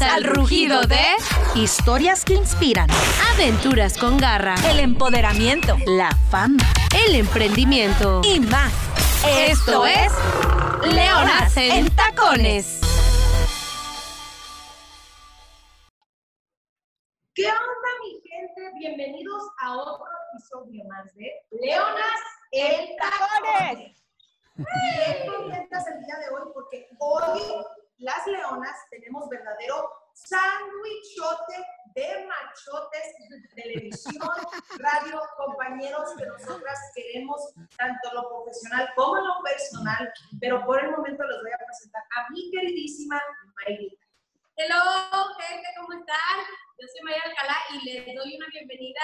Al rugido de Historias que inspiran. Aventuras con garra, El empoderamiento. La fama. el emprendimiento. Y más. Esto es Leonas en Tacones. ¿Qué onda, mi gente? Bienvenidos a otro episodio más de Leonas en Tacones. Bien contentas el día de hoy porque hoy las leonas tenemos verdadero sándwichote de machotes, televisión, radio, compañeros que nosotras queremos tanto lo profesional como lo personal, pero por el momento les voy a presentar a mi queridísima Mayrita. Hello, gente, ¿cómo están? Yo soy María Alcalá y les doy una bienvenida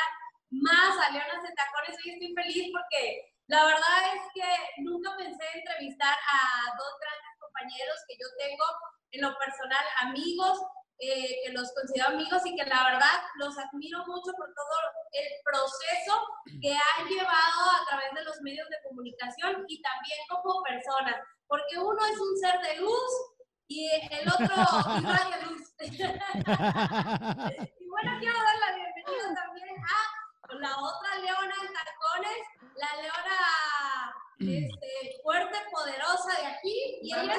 más a Leonas de Tacones. Hoy estoy feliz porque la verdad es que nunca pensé entrevistar a dos grandes compañeros que yo tengo en lo personal, amigos, eh, que los considero amigos y que la verdad los admiro mucho por todo el proceso que han llevado a través de los medios de comunicación y también como personas, porque uno es un ser de luz y el otro irradia luz. y bueno, quiero dar la bienvenida también a la otra leona en tacones, la leona este, fuerte, poderosa de aquí, y ella.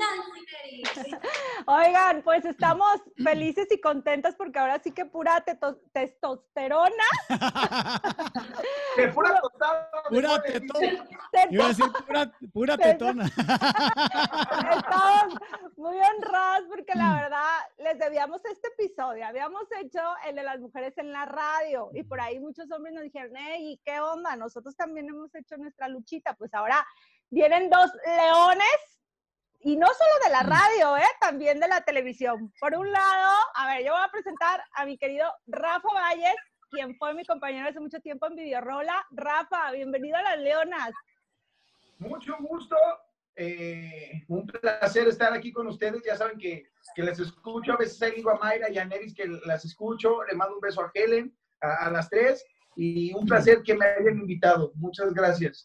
Oigan, pues estamos felices y contentas porque ahora sí que pura testosterona. Que pura tostada. Pura. Iba a decir pura, pura Pero- tetona. Estamos muy honradas porque la verdad les debíamos este episodio. Habíamos hecho el de las mujeres en la radio y por ahí muchos hombres nos dijeron, hey, ¿y qué onda? Nosotros también hemos hecho nuestra luchita. Pues ahora vienen dos leones y no solo de la radio, ¿eh? también de la televisión. Por un lado, a ver, yo voy a presentar a mi querido Rafa Valles, quien fue mi compañero hace mucho tiempo en Videorola. Rafa, bienvenido a las Leonas. Mucho gusto. eh, un placer estar aquí con ustedes. Ya saben que, que les escucho. A veces ahí digo a Mayra y a Neris que las escucho. Le mando un beso a Helen, a, a las tres. Y un placer que me hayan invitado. Muchas gracias.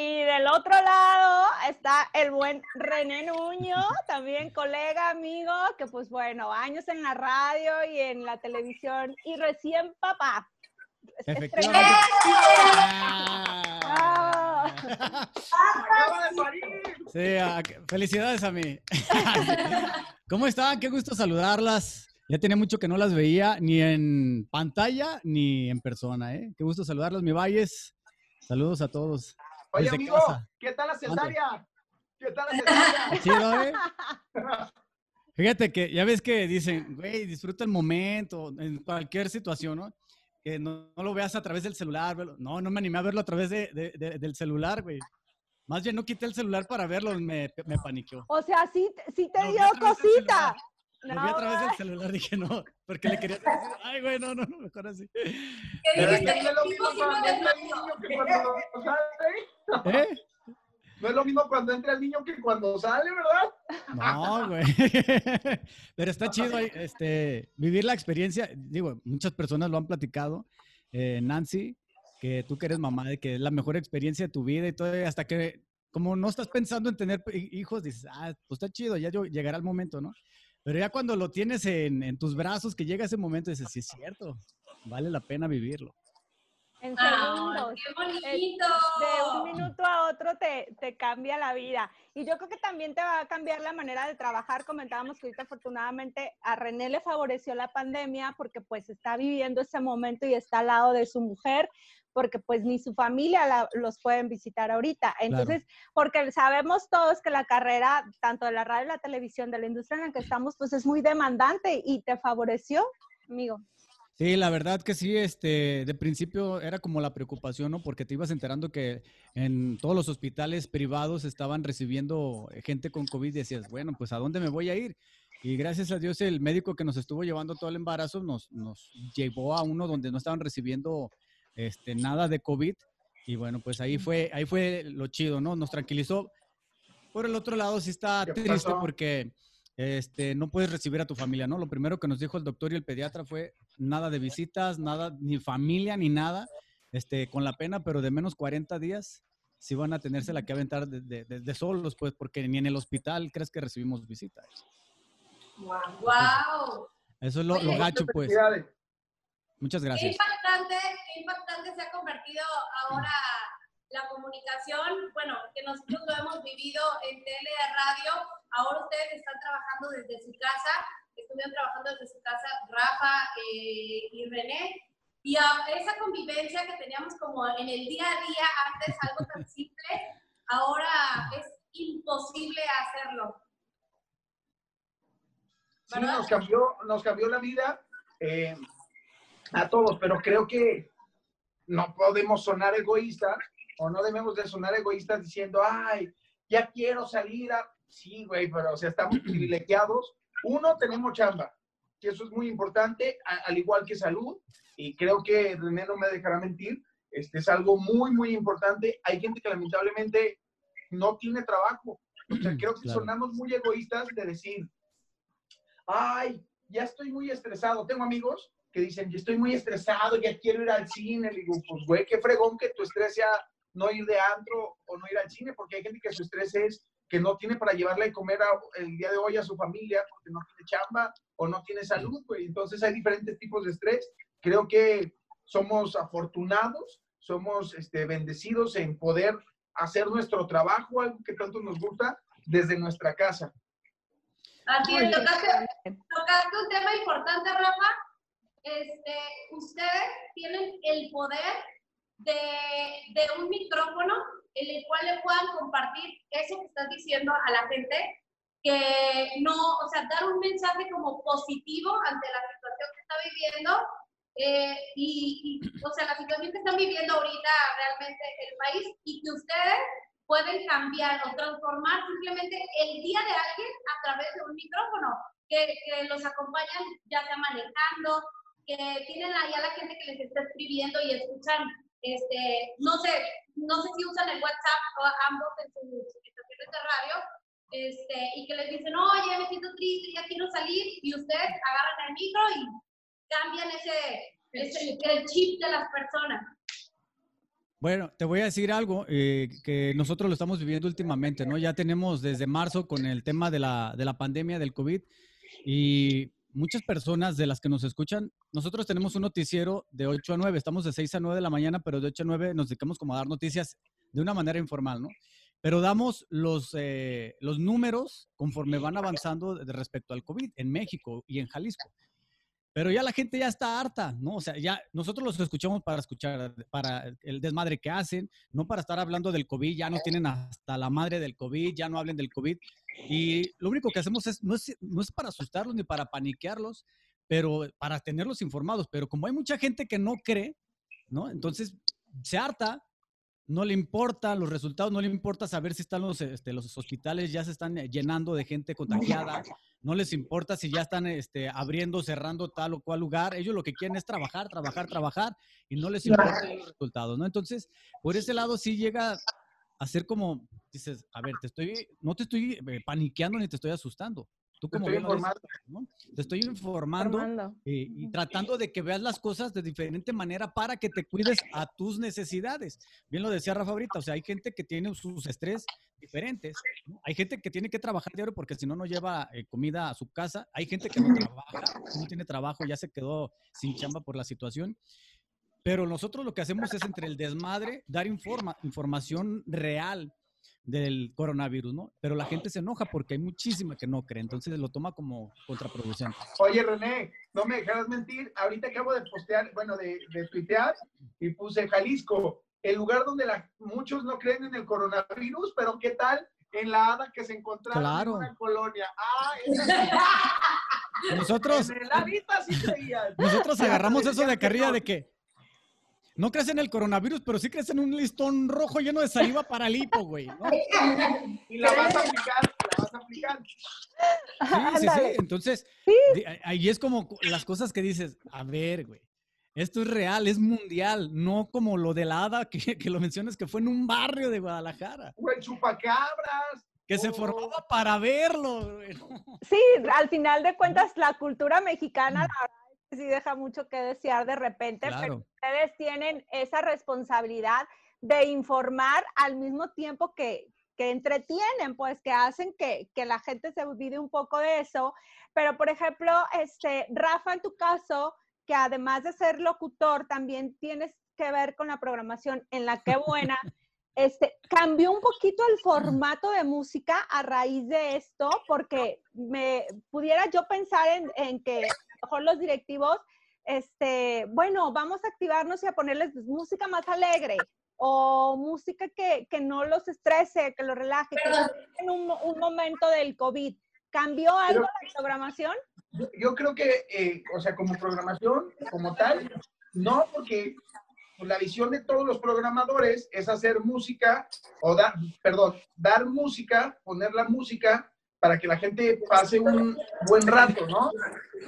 Y del otro lado está el buen René Nuño, también colega, amigo, que pues bueno, años en la radio y en la televisión y recién papá. Efectivamente. Ah. Sí, ah, felicidades a mí. ¿Cómo están? Qué gusto saludarlas. Ya tenía mucho que no las veía, ni en pantalla ni en persona, ¿eh? Qué gusto saludarlas, mi Valles. Saludos a todos. Oye, Desde amigo, casa. ¿qué tal la cesárea? ¿Qué tal la cesárea? Chido, ¿eh? Fíjate que ya ves que dicen, güey, disfruta el momento, en cualquier situación, ¿no? Que no, no lo veas a través del celular. velo. No, no me animé a verlo a través de, de- de- del celular, güey. Más bien no quité el celular para verlo, me, me paniqueó. O sea, sí, sí te Lo dio cosita. Lo vi a través del celular, dije no, porque le quería decir, ay, güey, no, no, no, mejor así. ¿Qué que no es lo mismo cuando entra el niño que cuando sale. ¿Eh? No es lo mismo cuando entra el niño que cuando sale, ¿verdad? No, güey. Pero está chido ahí, este, vivir la experiencia. Digo, muchas personas lo han platicado. Eh, Nancy, que tú que eres mamá, de que es la mejor experiencia de tu vida y todo, y hasta que, como no estás pensando en tener hi- hijos, dices, ah, pues está chido, ya yo- llegará el momento, ¿no? Pero ya cuando lo tienes en, en tus brazos, que llega ese momento, dices, sí es cierto, vale la pena vivirlo. En Ay, segundos. ¡Qué bonito! de un minuto a otro te, te cambia la vida. Y yo creo que también te va a cambiar la manera de trabajar. Comentábamos que ahorita afortunadamente a René le favoreció la pandemia porque pues está viviendo ese momento y está al lado de su mujer porque pues ni su familia la- los pueden visitar ahorita. Entonces, porque sabemos todos que la carrera, tanto de la radio la televisión, de la industria en la que estamos, pues es muy demandante y te favoreció, amigo. Sí, la verdad que sí, este, de principio era como la preocupación, ¿no? Porque te ibas enterando que en todos los hospitales privados estaban recibiendo gente con COVID y decías, bueno, pues ¿a dónde me voy a ir? Y gracias a Dios el médico que nos estuvo llevando todo el embarazo nos, nos llevó a uno donde no estaban recibiendo este, nada de COVID. Y bueno, pues ahí fue, ahí fue lo chido, ¿no? Nos tranquilizó. Por el otro lado sí está ¿Qué triste pasó? porque este, no puedes recibir a tu familia, ¿no? Lo primero que nos dijo el doctor y el pediatra fue nada de visitas, nada, ni familia, ni nada, este, con la pena, pero de menos 40 días sí van a tenerse la que aventar de, de- de- de solos, pues, porque ni en el hospital crees que recibimos visitas. ¡Wow! Eso es lo, lo Oye, gacho, pues. Felicidades. Muchas Qué gracias. impactante, qué impactante se ha convertido ahora la comunicación. Bueno, que nosotros lo hemos vivido en tele, radio. Ahora ustedes están trabajando desde su casa. Estuvieron trabajando desde su casa Rafa eh, y René. Y a esa convivencia que teníamos como en el día a día, antes algo tan simple, ahora es imposible hacerlo. Sí, ¿Verdad? nos cambió, nos cambió la vida eh, a todos, pero creo que no podemos sonar egoístas o no debemos de sonar egoístas diciendo, ay, ya quiero salir a... Sí, güey, pero o sea, estamos privilegiados. Uno, tenemos chamba, que eso es muy importante, al igual que salud, y creo que René no me dejará mentir, este es algo muy, muy importante. Hay gente que lamentablemente no tiene trabajo. O sea, creo que Claro. sonamos muy egoístas de decir, ay, ya estoy muy estresado. Tengo amigos que dicen, ya estoy muy estresado, ya quiero ir al cine. Le digo, pues, güey, qué fregón que tu estrés sea no ir de antro o no ir al cine, porque hay gente que su estrés es que no tiene para llevarle a comer a- el día de hoy a su familia porque no tiene chamba o no tiene salud, güey. Entonces hay diferentes tipos de estrés. Creo que somos afortunados, somos este, bendecidos en poder hacer nuestro trabajo, algo que tanto nos gusta, desde nuestra casa. Así es, tocaste, tocaste un tema importante, Rafa. Este, ustedes tienen el poder de, de un micrófono en el cual le puedan compartir eso que estás diciendo a la gente, que no, o sea, dar un mensaje como positivo ante la situación que está viviendo. eh, y, y, o sea, la situación que están viviendo ahorita realmente el país y que ustedes pueden cambiar o transformar simplemente el día de alguien a través de un micrófono, que, que los acompañan ya sea manejando, que tienen ahí a la gente que les está escribiendo y escuchan, este, no sé, no sé si usan el WhatsApp o ambos en sus estaciones de radio, este, y que les dicen, oye, me siento triste, ya quiero salir, y ustedes agarran el micro y cambian ese, ese el chip de las personas. Bueno, te voy a decir algo eh, que nosotros lo estamos viviendo últimamente, ¿no? Ya tenemos desde marzo con el tema de la, de la pandemia del COVID y muchas personas de las que nos escuchan, nosotros tenemos un noticiero de 8 a 9, estamos de 6 a 9 de la mañana, pero de 8 a 9 nos dedicamos como a dar noticias de una manera informal, ¿no? Pero damos los, eh, los números conforme van avanzando de respecto al COVID en México y en Jalisco. Pero ya la gente ya está harta, ¿no? O sea, ya nosotros los escuchamos para escuchar, para el desmadre que hacen, no para estar hablando del COVID, ya no tienen hasta la madre del COVID, ya no hablen del COVID. Y lo único que hacemos es, no es, no es para asustarlos ni para paniquearlos, pero para tenerlos informados. Pero como hay mucha gente que no cree, ¿no? Entonces se harta, no le importa los resultados, no le importa saber si están los, este, los hospitales, ya se están llenando de gente contagiada, no les importa si ya están este, abriendo, cerrando tal o cual lugar, ellos lo que quieren es trabajar, trabajar, trabajar y no les importa los resultados, ¿no? Entonces, por ese lado sí llega a ser como, dices, a ver, te estoy, no te estoy eh, paniqueando ni te estoy asustando. Tú Te como. Te estoy informando Formando. eh, y tratando de que veas las cosas de diferente manera para que te cuides a tus necesidades. Bien lo decía Rafa ahorita, o sea, hay gente que tiene sus estrés diferentes, ¿no? hay gente que tiene que trabajar diario porque si no, no lleva eh, comida a su casa, hay gente que no trabaja, no tiene trabajo, ya se quedó sin chamba por la situación. Pero nosotros lo que hacemos es entre el desmadre dar informa, información real del coronavirus, ¿no? Pero la gente se enoja porque hay muchísima que no cree, entonces lo toma como contraproducente. Oye, René, no me dejarás mentir. Ahorita acabo de postear, bueno, de, de tuitear y puse Jalisco, el lugar donde la- muchos no creen en el coronavirus, pero ¿qué tal en la hada que se encontraba Claro. en una colonia? Ah, esa- Nosotros, en el Adita sí creían. nosotros agarramos eso de carrilla de que no crees en el coronavirus, pero sí crees en un listón rojo lleno de saliva para el hipo, güey. ¿no? Y la vas a aplicar, la vas a aplicar. Sí, sí, sí. Entonces, ahí es como las cosas que dices, a ver, güey, esto es real, es mundial, no como lo de la hada que, que lo mencionas que fue en un barrio de Guadalajara, O el chupacabras. que se formaba para verlo, güey. Sí, al final de cuentas, la cultura mexicana, la verdad es que sí deja mucho que desear de repente, pero ustedes tienen esa responsabilidad de informar al mismo tiempo que, que entretienen, pues que hacen que, que, la gente se olvide un poco de eso. Pero, por ejemplo, este, Rafa, en tu caso, que además de ser locutor, también tienes que ver con la programación en la que buena. Este, cambió un poquito el formato de música a raíz de esto, porque me pudiera yo pensar en, en que mejor los directivos, este, bueno, vamos a activarnos y a ponerles música más alegre o música que, que no los estrese, que los relaje, que en un, un, momento del COVID. ¿Cambió algo la programación? Yo creo que, eh, o sea, como programación, como tal, no, porque pues, la visión de todos los programadores es hacer música, o dar, perdón, dar música, poner la música para que la gente pase un buen rato, ¿no?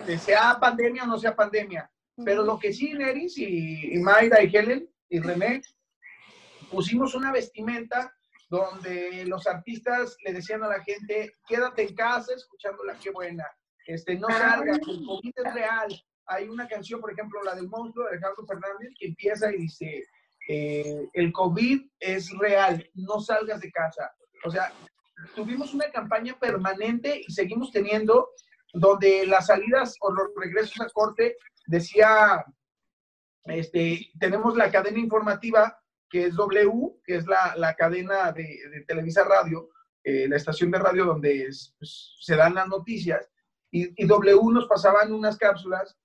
Que sea pandemia o no sea pandemia. Pero lo que sí, Neris y, y Mayra y Helen y René, pusimos una vestimenta donde los artistas le decían a la gente, quédate en casa escuchando la qué buena, este, no salgas, el COVID es real, hay una canción, por ejemplo, la del monstruo de Alejandro Fernández, que empieza y dice, eh, el COVID es real, no salgas de casa. O sea, tuvimos una campaña permanente y seguimos teniendo, donde las salidas o los regresos a corte decía, este, tenemos la cadena informativa que es W, que es la, la cadena de, Televisa Radio, eh, la estación de radio donde es, pues, se dan las noticias, y, y, W nos pasaban unas cápsulas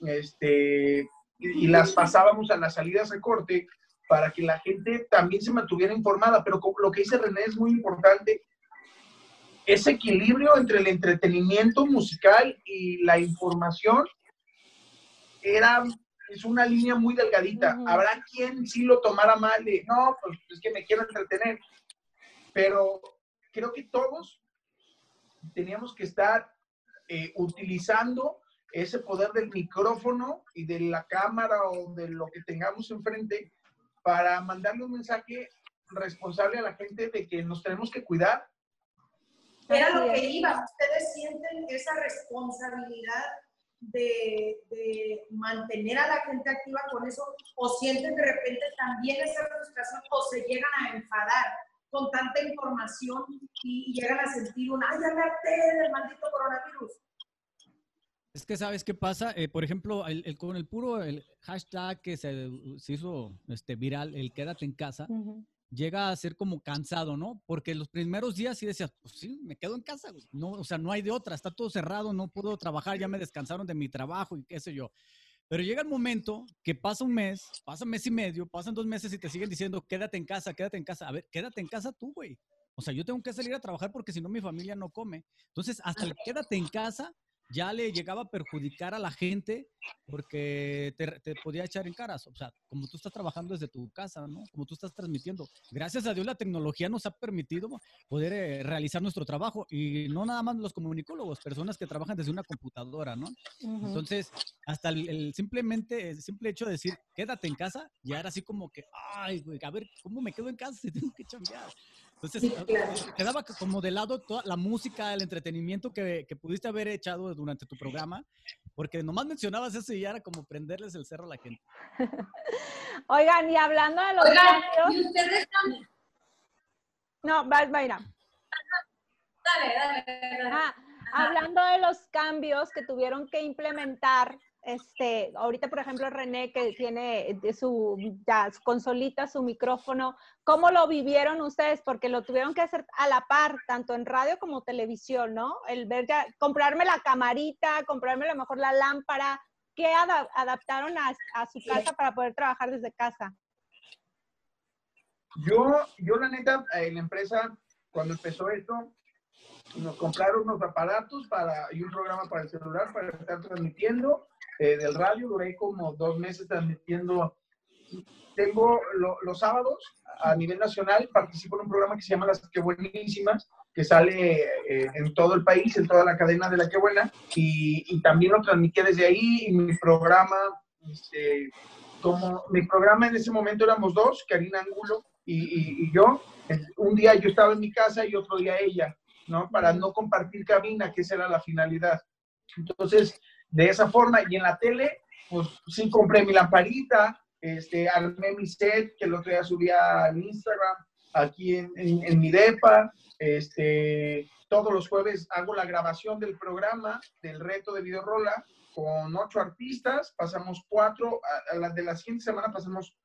este, y, las pasábamos a las salidas de corte para que la gente también se mantuviera informada. Pero lo que dice René es muy importante, ese equilibrio entre el entretenimiento musical y la información era es una línea muy delgadita. Uh -huh. Habrá quien sí lo tomara mal de, no, pues es que me quiero entretener. Pero creo que todos teníamos que estar eh, utilizando ese poder del micrófono y de la cámara o de lo que tengamos enfrente para mandarle un mensaje responsable a la gente de que nos tenemos que cuidar. Era lo que iba. ¿Ustedes sienten esa responsabilidad de, de, mantener a la gente activa con eso? ¿O sienten de repente también esa frustración o se llegan a enfadar con tanta información y, y llegan a sentir un, ay, ya me harté del maldito coronavirus? Es que sabes qué pasa, eh, por ejemplo, el, el, con el puro el hashtag que se, se, hizo este, viral, el quédate en casa, uh -huh. Llega a ser como cansado, ¿no? Porque los primeros días sí decías, pues sí, me quedo en casa, güey. no, o sea, no hay de otra, está todo cerrado, no puedo trabajar, ya me descansaron de mi trabajo y qué sé yo. Pero llega el momento que pasa un mes, pasa un mes y medio, pasan dos meses y te siguen diciendo, quédate en casa, quédate en casa. A ver, quédate en casa tú, güey. O sea, yo tengo que salir a trabajar porque si no mi familia no come. Entonces, hasta el quédate en casa ya le llegaba a perjudicar a la gente porque te, te, podía echar en caras. O sea, como tú estás trabajando desde tu casa, ¿no? Como tú estás transmitiendo. Gracias a Dios la tecnología nos ha permitido poder eh, realizar nuestro trabajo y no nada más los comunicólogos, personas que trabajan desde una computadora, ¿no? Uh -huh. Entonces, hasta el, el, simplemente, el simple hecho de decir, quédate en casa, ya era así como que, ay, güey, a ver, ¿cómo me quedo en casa si tengo que chambear? Entonces, sí, claro. quedaba como de lado toda la música, el entretenimiento que, que, pudiste haber echado durante tu programa, porque nomás mencionabas eso y ya era como prenderles el cerro a la gente. Oigan, y hablando de los Oigan, cambios... ¿y ustedes también? No, vas, Mayra. Dale, dale, dale. Ah, hablando de los cambios que tuvieron que implementar este, ahorita por ejemplo René que tiene su, ya, su consolita, su micrófono, ¿cómo lo vivieron ustedes? Porque lo tuvieron que hacer a la par, tanto en radio como televisión, ¿no? El ver ya, comprarme la camarita, comprarme a lo mejor la lámpara, ¿qué ad adaptaron a, a, su casa para poder trabajar desde casa? Yo, yo la neta, en la empresa, cuando empezó esto, nos compraron unos aparatos para, y un programa para el celular para estar transmitiendo eh, del radio. Duré como dos meses transmitiendo. Tengo lo, los sábados a nivel nacional, participo en un programa que se llama Las Que Buenísimas, que sale eh, en todo el país, en toda la cadena de La Que Buena, y, también lo transmití desde ahí. Y mi programa, este, como mi programa en ese momento éramos dos, Karina Angulo y, y, y yo. Un día yo estaba en mi casa y otro día ella. ¿no? Para no compartir cabina, que esa era la finalidad. Entonces, de esa forma, y en la tele, pues sí compré mi lamparita, este, armé mi set, que el otro día subía al Instagram, aquí en, en, mi depa. Este, todos los jueves hago la grabación del programa del reto de Videorola con ocho artistas. Pasamos cuatro, a, la de la siguiente semana pasamos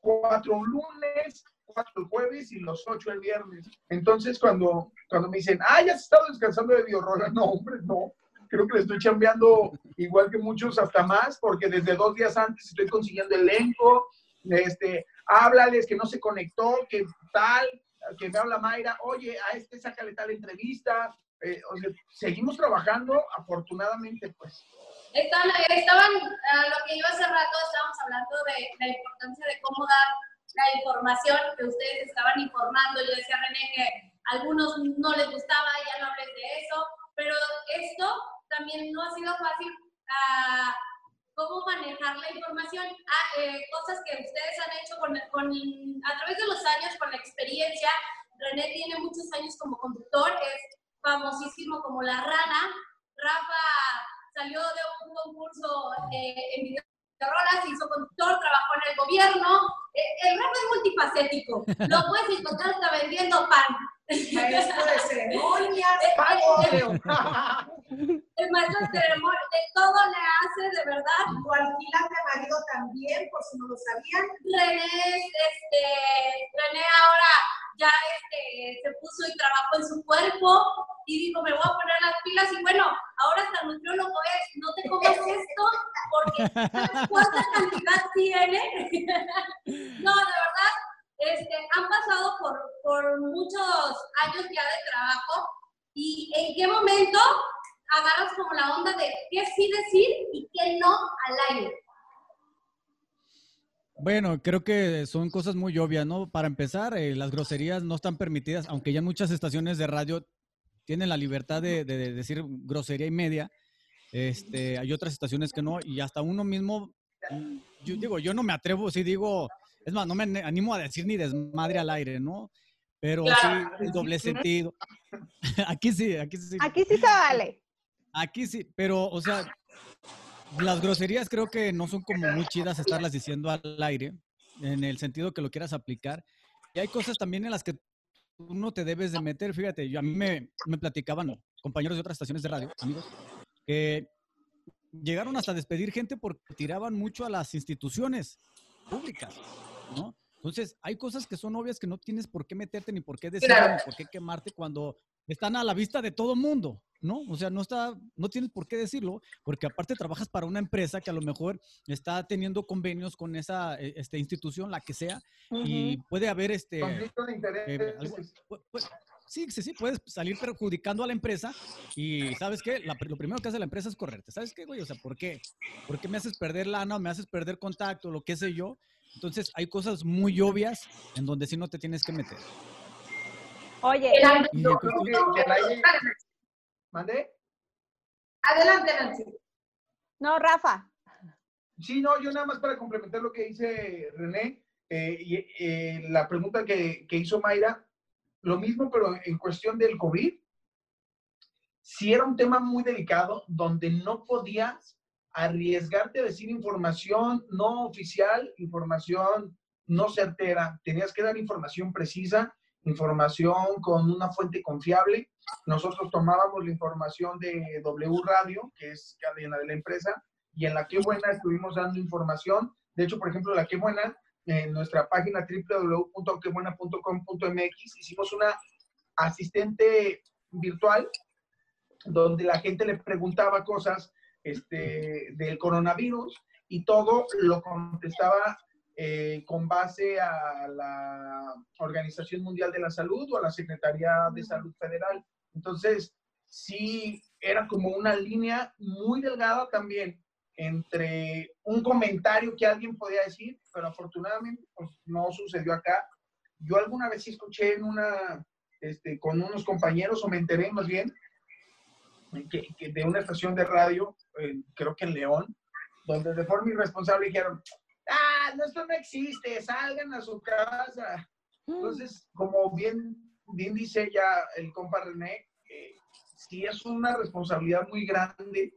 cuatro lunes, cuatro el jueves y los ocho el viernes. Entonces, cuando, cuando me dicen, ah, ya has estado descansando de Videorola, no, hombre, no creo que le estoy chambeando igual que muchos, hasta más, porque desde dos días antes estoy consiguiendo elenco, este, háblales que no se conectó, que tal, que me habla Mayra, oye, a este sácale tal entrevista, eh, o sea, seguimos trabajando, afortunadamente, pues. Estaban, estaban lo que iba hace rato, estábamos hablando de la importancia de cómo dar la información que ustedes estaban informando. Yo decía René que a algunos no les gustaba, ya no hables de eso, pero esto también no ha sido fácil uh, cómo manejar la información, ah, eh, cosas que ustedes han hecho con, con, a través de los años, con la experiencia. René tiene muchos años como conductor, es famosísimo como La Rana. Rafa salió de un concurso eh, en video rolas, hizo conductor, trabajó en el gobierno. Eh, el Rafa es multifacético. Lo puedes encontrar hasta vendiendo pan. Maestro de ceremonias, El maestro de todo le hace, de verdad. O de marido también, por si no lo sabían. René, este, René ahora ya este, se puso y trabajó en su cuerpo y dijo, me voy a poner las pilas y bueno, ahora hasta nutriólogo es, no te comas esto porque ¿sabes cuánta cantidad tiene? no, de verdad, este, han pasado por, por muchos años ya de trabajo y en qué momento agarras como la onda de qué sí decir y qué no al aire. Bueno, creo que son cosas muy obvias, ¿no? Para empezar, eh, las groserías no están permitidas, aunque ya muchas estaciones de radio tienen la libertad de, decir grosería y media. Este, hay otras estaciones que no, y hasta uno mismo, yo digo, yo no me atrevo, si digo, es más, no me animo a decir ni desmadre al aire, ¿no? Pero sí, el doble sentido. aquí sí, aquí sí. Aquí sí se vale. Aquí sí, pero, o sea, las groserías creo que no son como muy chidas estarlas diciendo al aire, en el sentido que lo quieras aplicar. Y hay cosas también en las que tú no te debes de meter. Fíjate, yo, a mí me, me platicaban compañeros de otras estaciones de radio, amigos, que llegaron hasta despedir gente porque tiraban mucho a las instituciones públicas. ¿no? Entonces, hay cosas que son obvias que no tienes por qué meterte, ni por qué decir, ni por qué quemarte cuando están a la vista de todo mundo, ¿no? O sea, no está, no tienes por qué decirlo, porque aparte trabajas para una empresa que a lo mejor está teniendo convenios con esa e, este, institución, la que sea, y puede haber este... Conflicto de eh, sí, sí, sí, puedes salir perjudicando a la empresa y ¿sabes qué? lo primero que hace la empresa es correrte. ¿Sabes qué, güey? O sea, ¿por qué? ¿Por qué me haces perder lana o me haces perder contacto, lo que sé yo? Entonces, hay cosas muy obvias en donde sí no te tienes que meter. Oye, ¿Mande? Adelante, Nancy. No, Rafa. Sí, no, yo nada más para complementar lo que dice René, eh, y eh, la pregunta que, que, hizo Mayra, lo mismo, pero en cuestión del COVID, si era un tema muy delicado donde no podías arriesgarte a decir información no oficial, información no certera. Tenías que dar información precisa, información con una fuente confiable. Nosotros tomábamos la información de W Radio, que es cadena de la empresa, y en la que buena estuvimos dando información. De hecho, por ejemplo, la que buena, en nuestra página www.quebuena.com.mx hicimos una asistente virtual donde la gente le preguntaba cosas este, del coronavirus y todo lo contestaba eh, con base a la Organización Mundial de la Salud o a la Secretaría de Salud Federal. Entonces, sí, era como una línea muy delgada también entre un comentario que alguien podía decir, pero afortunadamente pues, no sucedió acá. Yo alguna vez escuché en una, este, con unos compañeros, o me enteré más bien, que, de una estación de radio, eh, creo que en León, donde de forma irresponsable dijeron, ah, no, esto no existe, salgan a su casa. Mm. Entonces, como bien, bien dice ya el compa René, eh, sí es una responsabilidad muy grande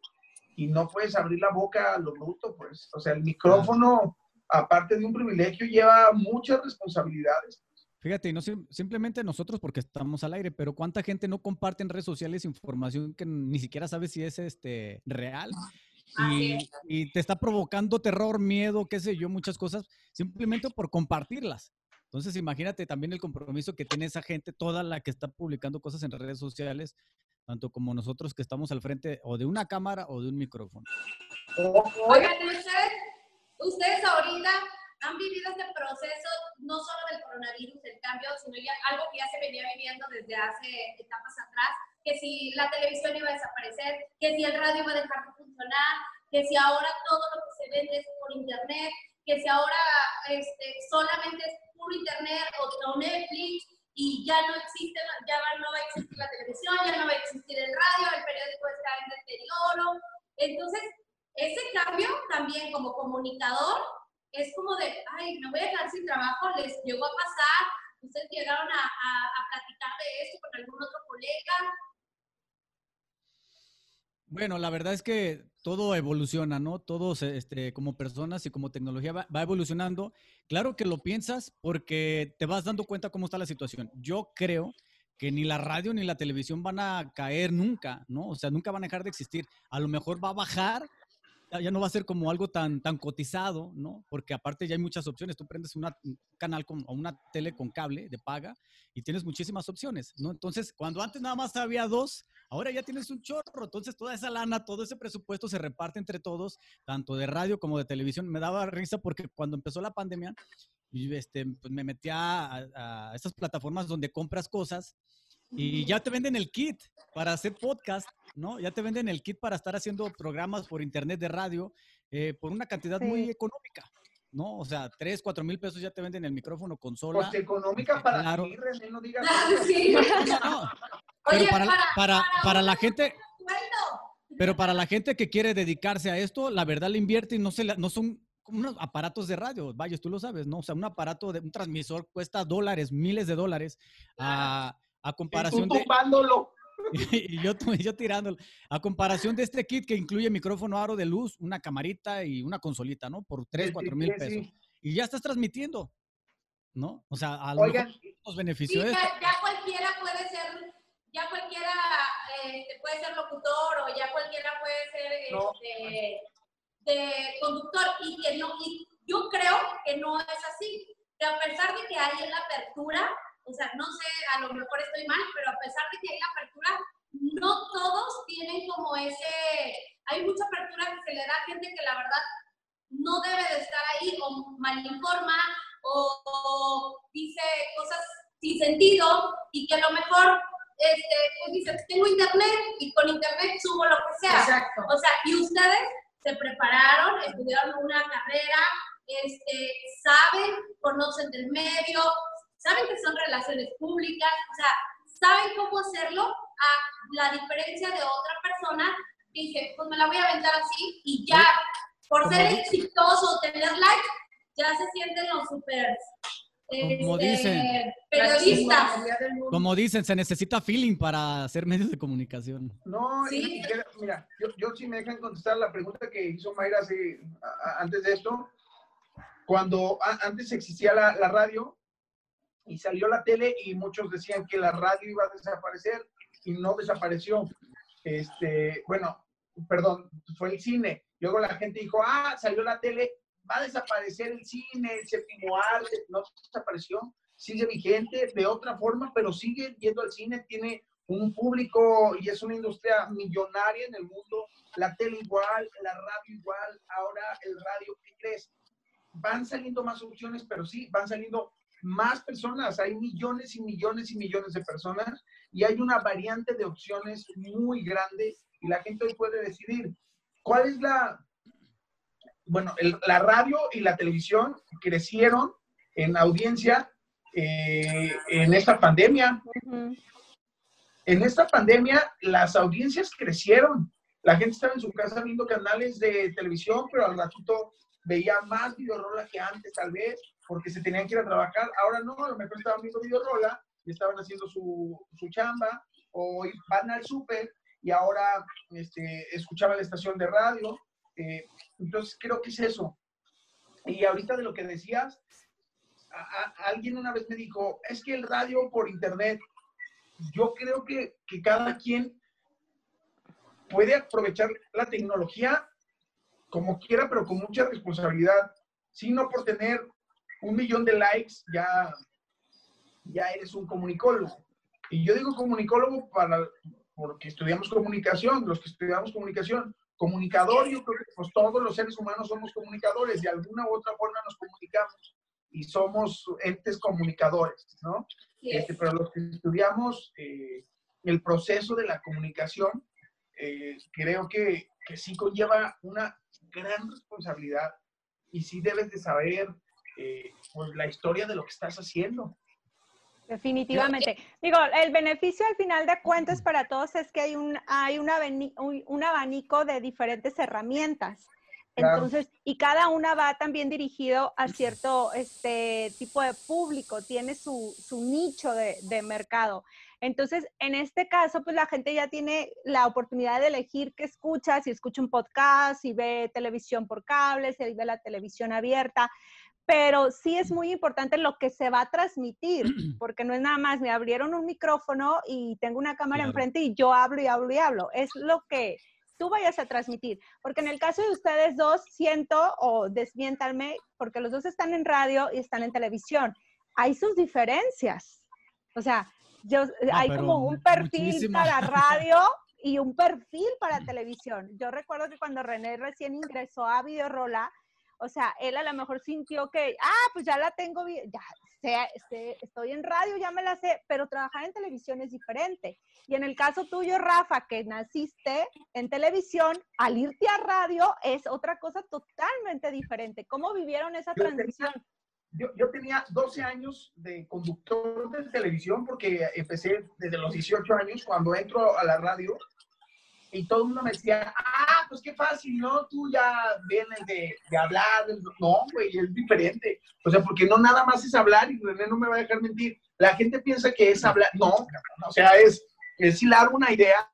y no puedes abrir la boca a lo bruto, pues. O sea, el micrófono, aparte de un privilegio, lleva muchas responsabilidades. Fíjate, no simplemente nosotros porque estamos al aire, pero cuánta gente no comparte en redes sociales información que ni siquiera sabe si es este real y, y, te está provocando terror, miedo, qué sé yo, muchas cosas, simplemente por compartirlas. Entonces, imagínate también el compromiso que tiene esa gente, toda la que está publicando cosas en redes sociales, tanto como nosotros que estamos al frente o de una cámara o de un micrófono. Oigan, ustedes, ustedes ahorita han vivido este proceso no solo del coronavirus, el cambio, sino ya algo que ya se venía viviendo desde hace etapas atrás, que si la televisión iba a desaparecer, que si el radio iba a dejar de funcionar, que si ahora todo lo que se vende es por internet, que si ahora este, solamente es puro internet o Netflix, y ya no existe, ya no va a existir la televisión, ya no va a existir el radio, el periódico está en deterioro. Entonces, ese cambio también como comunicador es como de, ay, me voy a dejar sin trabajo, les llegó a pasar, ustedes llegaron a, a, a platicar de esto con algún otro colega, bueno, la verdad es que todo evoluciona, ¿no? Todos, este, como personas y como tecnología va, evolucionando. Claro que lo piensas porque te vas dando cuenta cómo está la situación. Yo creo que ni la radio ni la televisión van a caer nunca, ¿no? O sea, nunca van a dejar de existir. A lo mejor va a bajar, ya no va a ser como algo tan, tan cotizado, ¿no? Porque aparte ya hay muchas opciones. Tú prendes un canal con, o una tele con cable de paga y tienes muchísimas opciones, ¿no? Entonces, cuando antes nada más había dos, ahora ya tienes un chorro. Entonces, toda esa lana, todo ese presupuesto se reparte entre todos, tanto de radio como de televisión. Me daba risa porque cuando empezó la pandemia, este, pues me metía a, a estas plataformas donde compras cosas y ya te venden el kit para hacer podcast, ¿no? Ya te venden el kit para estar haciendo programas por internet de radio eh, por una cantidad muy económica. ¿no? O sea, 3, 4 mil pesos ya te venden el micrófono, consola. Pues económica para claro. ti, no digas. Sí. Pero para, para, para, la gente... Pero para la gente que quiere dedicarse a esto, la verdad le invierte y no, se no son como unos aparatos de radio, vaya, tú lo sabes, ¿no? O sea, un aparato de un transmisor cuesta dólares, miles de dólares. a a comparación de... y yo, yo tirándolo. A comparación de este kit que incluye micrófono aro de luz, una camarita y una consolita, ¿no? Por 3, 4 mil pesos. Y ya estás transmitiendo, ¿no? O sea, a lo Oigan, los beneficios. Sí, ya, ya, cualquiera puede ser, ya cualquiera este, puede ser locutor o ya cualquiera puede ser este, de conductor y que no, y yo creo que no es así. Que a pesar de que hay la apertura, o sea, no sé, a lo mejor estoy mal, pero a pesar de que hay apertura, no todos tienen como ese, hay mucha apertura que se le da a gente que la verdad no debe de estar ahí o mal informa o, dice cosas sin sentido y que a lo mejor este, pues dice, tengo internet y con internet subo lo que sea. Exacto. O sea, y ustedes se prepararon, estudiaron una carrera, este, saben, conocen del medio, saben que son relaciones públicas, o sea, saben cómo hacerlo a la diferencia de otra persona que dice, pues me la voy a aventar así y ya, por ser exitoso, tener likes, ya se sienten los super como este, dicen, periodistas. Como dicen, se necesita feeling para hacer medios de comunicación. No, ¿Sí? mira, yo, yo sí me dejan contestar la pregunta que hizo Mayra hace, antes de esto. Cuando antes existía la, la radio, y salió la tele y muchos decían que la radio iba a desaparecer y no desapareció. Este, bueno, perdón, fue el cine. Luego la gente dijo, ah, salió la tele, va a desaparecer el cine, el séptimo arte, no desapareció, sigue vigente de otra forma, pero sigue yendo al cine, tiene un público y es una industria millonaria en el mundo, la tele igual, la radio igual, ahora el radio, ¿qué? Van saliendo más opciones, pero sí, van saliendo más personas, hay millones y millones y millones de personas y hay una variante de opciones muy grande y la gente hoy puede decidir cuál es la, bueno, la radio y la televisión crecieron en audiencia eh, en esta pandemia. En esta pandemia las audiencias crecieron. La gente estaba en su casa viendo canales de televisión, pero al ratito veía más videorola que antes, tal vez porque se tenían que ir a trabajar. Ahora no, a lo mejor estaban viendo rola y estaban haciendo su, su chamba o van al súper y ahora este, escuchaban la estación de radio. Eh, entonces creo que es eso. Y ahorita de lo que decías, alguien una vez me dijo, es que el radio por internet, yo creo que, que cada quien puede aprovechar la tecnología como quiera, pero con mucha responsabilidad. sino por tener un millón de likes, ya, ya eres un comunicólogo. Y yo digo comunicólogo para, porque estudiamos comunicación, los que estudiamos comunicación, comunicador, yo creo que pues, todos los seres humanos somos comunicadores, de alguna u otra forma nos comunicamos y somos entes comunicadores, ¿no? Este, pero los que estudiamos eh, el proceso de la comunicación, eh, creo que, que, sí conlleva una gran responsabilidad y sí debes de saber eh, pues, la historia de lo que estás haciendo. Definitivamente. Digo, el beneficio al final de cuentas para todos es que hay un, hay un, un abanico de diferentes herramientas. Entonces, y cada una va también dirigido a cierto este, tipo de público, tiene su, su nicho de, de, mercado. Entonces, en este caso, pues la gente ya tiene la oportunidad de elegir qué escucha, si escucha un podcast, si ve televisión por cable, si ve la televisión abierta pero sí es muy importante lo que se va a transmitir, porque no es nada más, me abrieron un micrófono y tengo una cámara enfrente y yo hablo y hablo y hablo. Es lo que tú vayas a transmitir. Porque en el caso de ustedes dos, siento, o desmiéntanme, porque los dos están en radio y están en televisión, hay sus diferencias. O sea, yo, hay como un perfil para radio y un perfil para televisión. Yo recuerdo que cuando René recién ingresó a Videorola, o sea, él a lo mejor sintió que, ah, pues ya la tengo ya sé, estoy en radio, ya me la sé, pero trabajar en televisión es diferente. Y en el caso tuyo, Rafa, que naciste en televisión, al irte a radio es otra cosa totalmente diferente. ¿Cómo vivieron esa transición? Yo, yo, tenía 12 años de conductor de televisión porque empecé desde los 18 años cuando entro a la radio y todo el mundo me decía, ah, pues qué fácil, ¿no? Tú ya vienes de, de hablar, no, güey, es diferente. O sea, porque no nada más es hablar y René no me va a dejar mentir. La gente piensa que es hablar, no, o sea, es, es hilar una idea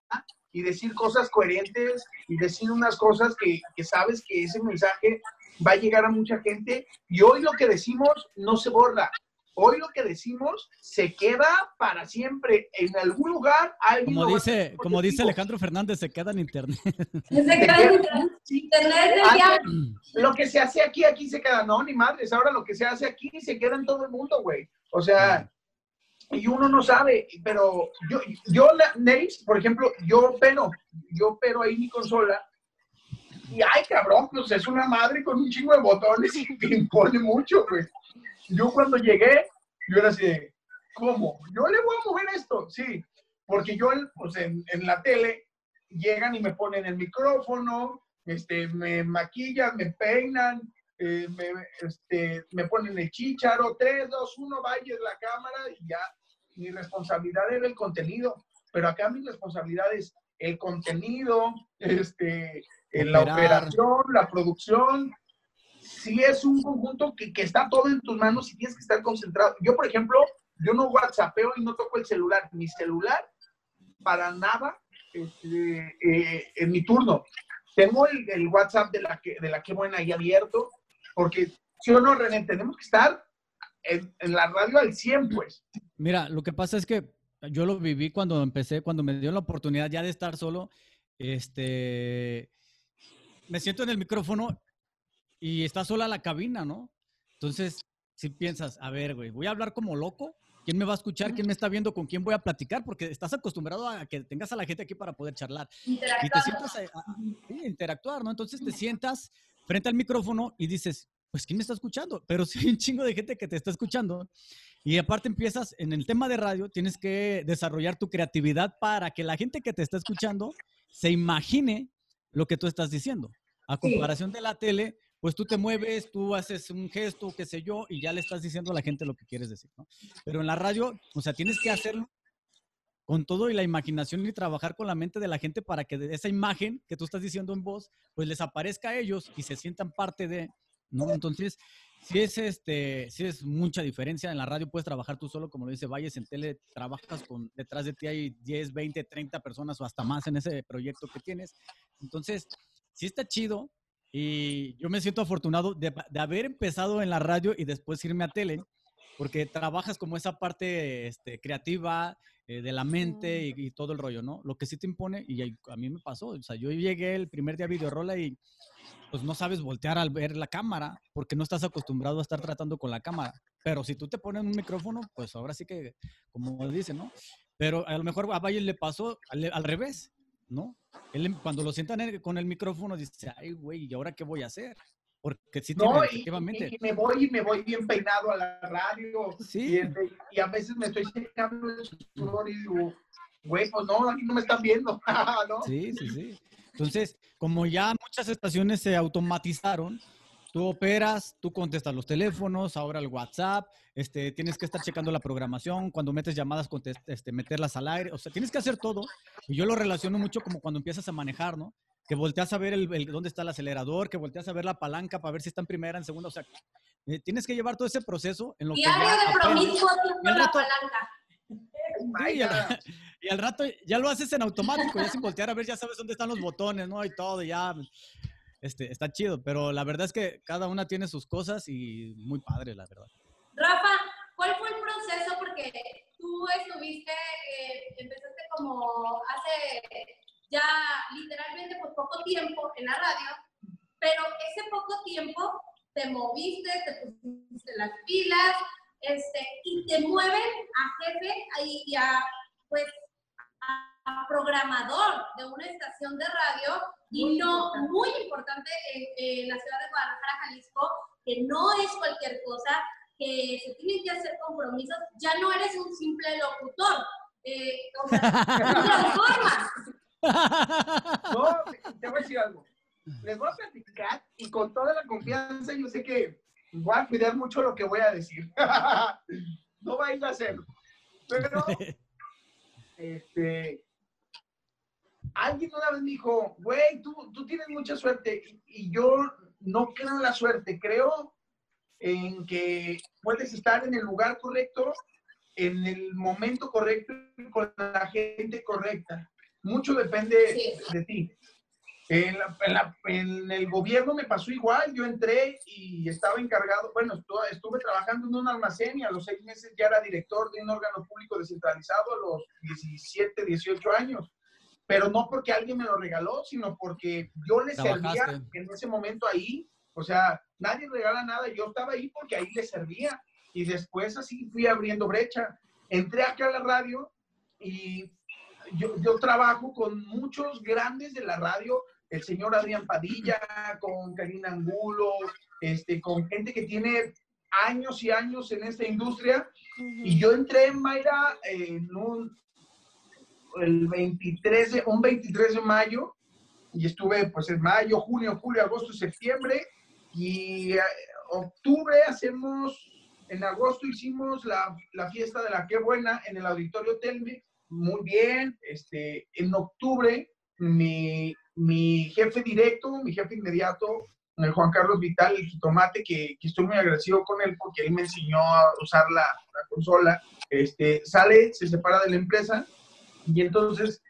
y decir cosas coherentes y decir unas cosas que, que sabes que ese mensaje va a llegar a mucha gente y hoy lo que decimos no se borra. Hoy lo que decimos se queda para siempre. En algún lugar alguien Como dice, como dice Alejandro Fernández, se queda en internet. Se queda en internet. Ah, lo que se hace aquí, aquí se queda. No, ni madres. Ahora lo que se hace aquí se queda en todo el mundo, güey. O sea, y uno no sabe. Pero yo, yo, Neris, por ejemplo, yo pero, yo pero ahí mi consola. Y ay, cabrón, pues es una madre con un chingo de botones y te impone mucho, güey yo cuando llegué, yo era así de, ¿cómo? Yo le voy a mover esto, sí, porque yo pues en, la tele llegan y me ponen el micrófono, este, me maquillan, me peinan, eh, me, este, me ponen el chicharo, 3, 2, 1, vaya la cámara y ya. Mi responsabilidad era el contenido, pero acá mi responsabilidad es el contenido, este, la operación, la producción, si es un conjunto que, que, está todo en tus manos y tienes que estar concentrado. Yo, por ejemplo, yo no whatsappeo y no toco el celular. Mi celular, para nada, este, eh, en mi turno. Tengo el, el, WhatsApp de la, que, de la que buena ahí abierto, porque si o no, René, tenemos que estar en, en, la radio al 100, pues. Mira, lo que pasa es que yo lo viví cuando empecé, cuando me dio la oportunidad ya de estar solo, este, me siento en el micrófono y está sola la cabina, ¿no? Entonces, si piensas, a ver, güey, voy a hablar como loco, ¿quién me va a escuchar? ¿Quién me está viendo? ¿Con quién voy a platicar? Porque estás acostumbrado a que tengas a la gente aquí para poder charlar. Y te sientas a, interactuar, ¿no? Entonces te sientas frente al micrófono y dices, pues ¿quién me está escuchando? Pero si hay un chingo de gente que te está escuchando. Y aparte empiezas, en el tema de radio, tienes que desarrollar tu creatividad para que la gente que te está escuchando se imagine lo que tú estás diciendo. A comparación de la tele, pues tú te mueves, tú haces un gesto, qué sé yo, y ya le estás diciendo a la gente lo que quieres decir, ¿no? Pero en la radio, o sea, tienes que hacerlo con todo y la imaginación y trabajar con la mente de la gente para que esa imagen que tú estás diciendo en voz, pues les aparezca a ellos y se sientan parte de, ¿no? Entonces, si es este, si es mucha diferencia. En la radio puedes trabajar tú solo, como lo dice Valles, en tele trabajas con, detrás de ti hay 10, 20, 30 personas o hasta más en ese proyecto que tienes. Entonces, sí está chido, y yo me siento afortunado de, de, haber empezado en la radio y después irme a tele, porque trabajas como esa parte este, creativa eh, de la mente y, y todo el rollo, ¿no? Lo que sí te impone, y a mí me pasó, o sea, yo llegué el primer día a Videorola y pues no sabes voltear al ver la cámara, porque no estás acostumbrado a estar tratando con la cámara. Pero si tú te pones un micrófono, pues ahora sí que, como dicen, ¿no? Pero a lo mejor a Valle le pasó al, al revés, ¿no? Él cuando lo sientan en- con el micrófono dice, ay, güey, ¿y ahora qué voy a hacer? Porque sí, No, y- y me voy y me voy bien peinado a la radio. Sí. Y, este, y a veces me estoy secando el sudor y digo, güey, pues no, aquí no me están viendo. ¿no? Sí, sí, sí. Entonces, como ya muchas estaciones se automatizaron, tú operas, tú contestas los teléfonos, ahora el WhatsApp, este, tienes que estar checando la programación, cuando metes llamadas, contest- este, meterlas al aire, o sea, tienes que hacer todo. Y yo lo relaciono mucho como cuando empiezas a manejar, ¿no? Que volteas a ver el, el- dónde está el acelerador, que volteas a ver la palanca para ver si está en primera, en segunda, o sea, eh, tienes que llevar todo ese proceso en lo que Diario de promiscuo con la rato- palanca. Sí, y, al, y al rato ya lo haces en automático, ya sin voltear a ver, ya sabes dónde están los botones, ¿no? Y todo, ya. Este, está chido, pero la verdad es que cada una tiene sus cosas y muy padre, la verdad. Rafa, ¿cuál fue el proceso? Porque tú estuviste, eh, empezaste como hace ya literalmente pues poco tiempo en la radio, pero ese poco tiempo te moviste, te pusiste las pilas, este, y te mueven a jefe y a, pues, a programador de una estación de radio y no, muy importante en, en la ciudad de Guadalajara, Jalisco, que no es cualquier cosa, que se tienen que hacer compromisos, ya no eres un simple locutor, eh, o sea. No, te voy a decir algo. Les voy a platicar y con toda la confianza yo sé que voy a cuidar mucho lo que voy a decir. No va a ir a hacerlo. Pero, este, alguien una vez me dijo, güey, tú, tú tienes mucha suerte. Y, y yo no creo en la suerte, creo en que puedes estar en el lugar correcto, en el momento correcto y con la gente correcta. Mucho depende Sí. de ti. En, la- en la- en el gobierno me pasó igual, yo entré y estaba encargado, bueno, estuve, estuve trabajando en un almacén y a los seis meses ya era director de un órgano público descentralizado a los 17, 18 años. Pero no porque alguien me lo regaló, sino porque yo le servía en ese momento ahí. O sea, nadie regala nada, yo estaba ahí porque ahí le servía. Y después así fui abriendo brecha. Entré acá a la radio y yo, yo trabajo con muchos grandes de la radio, el señor Adrián Padilla, con Karina Angulo, este, con gente que tiene años y años en esta industria. Y yo entré en Mayra en un, el 23 de, un 23 de mayo y estuve pues en mayo, junio, julio, agosto, septiembre y eh, octubre hacemos, en agosto hicimos la, la fiesta de la Qué Buena en el Auditorio Telmex, muy bien, este, en octubre mi, mi jefe directo, mi jefe inmediato, el Juan Carlos Vital, el jitomate, que, que estoy muy agradecido con él porque él me enseñó a usar la, la consola, este, sale, se separa de la empresa y entonces,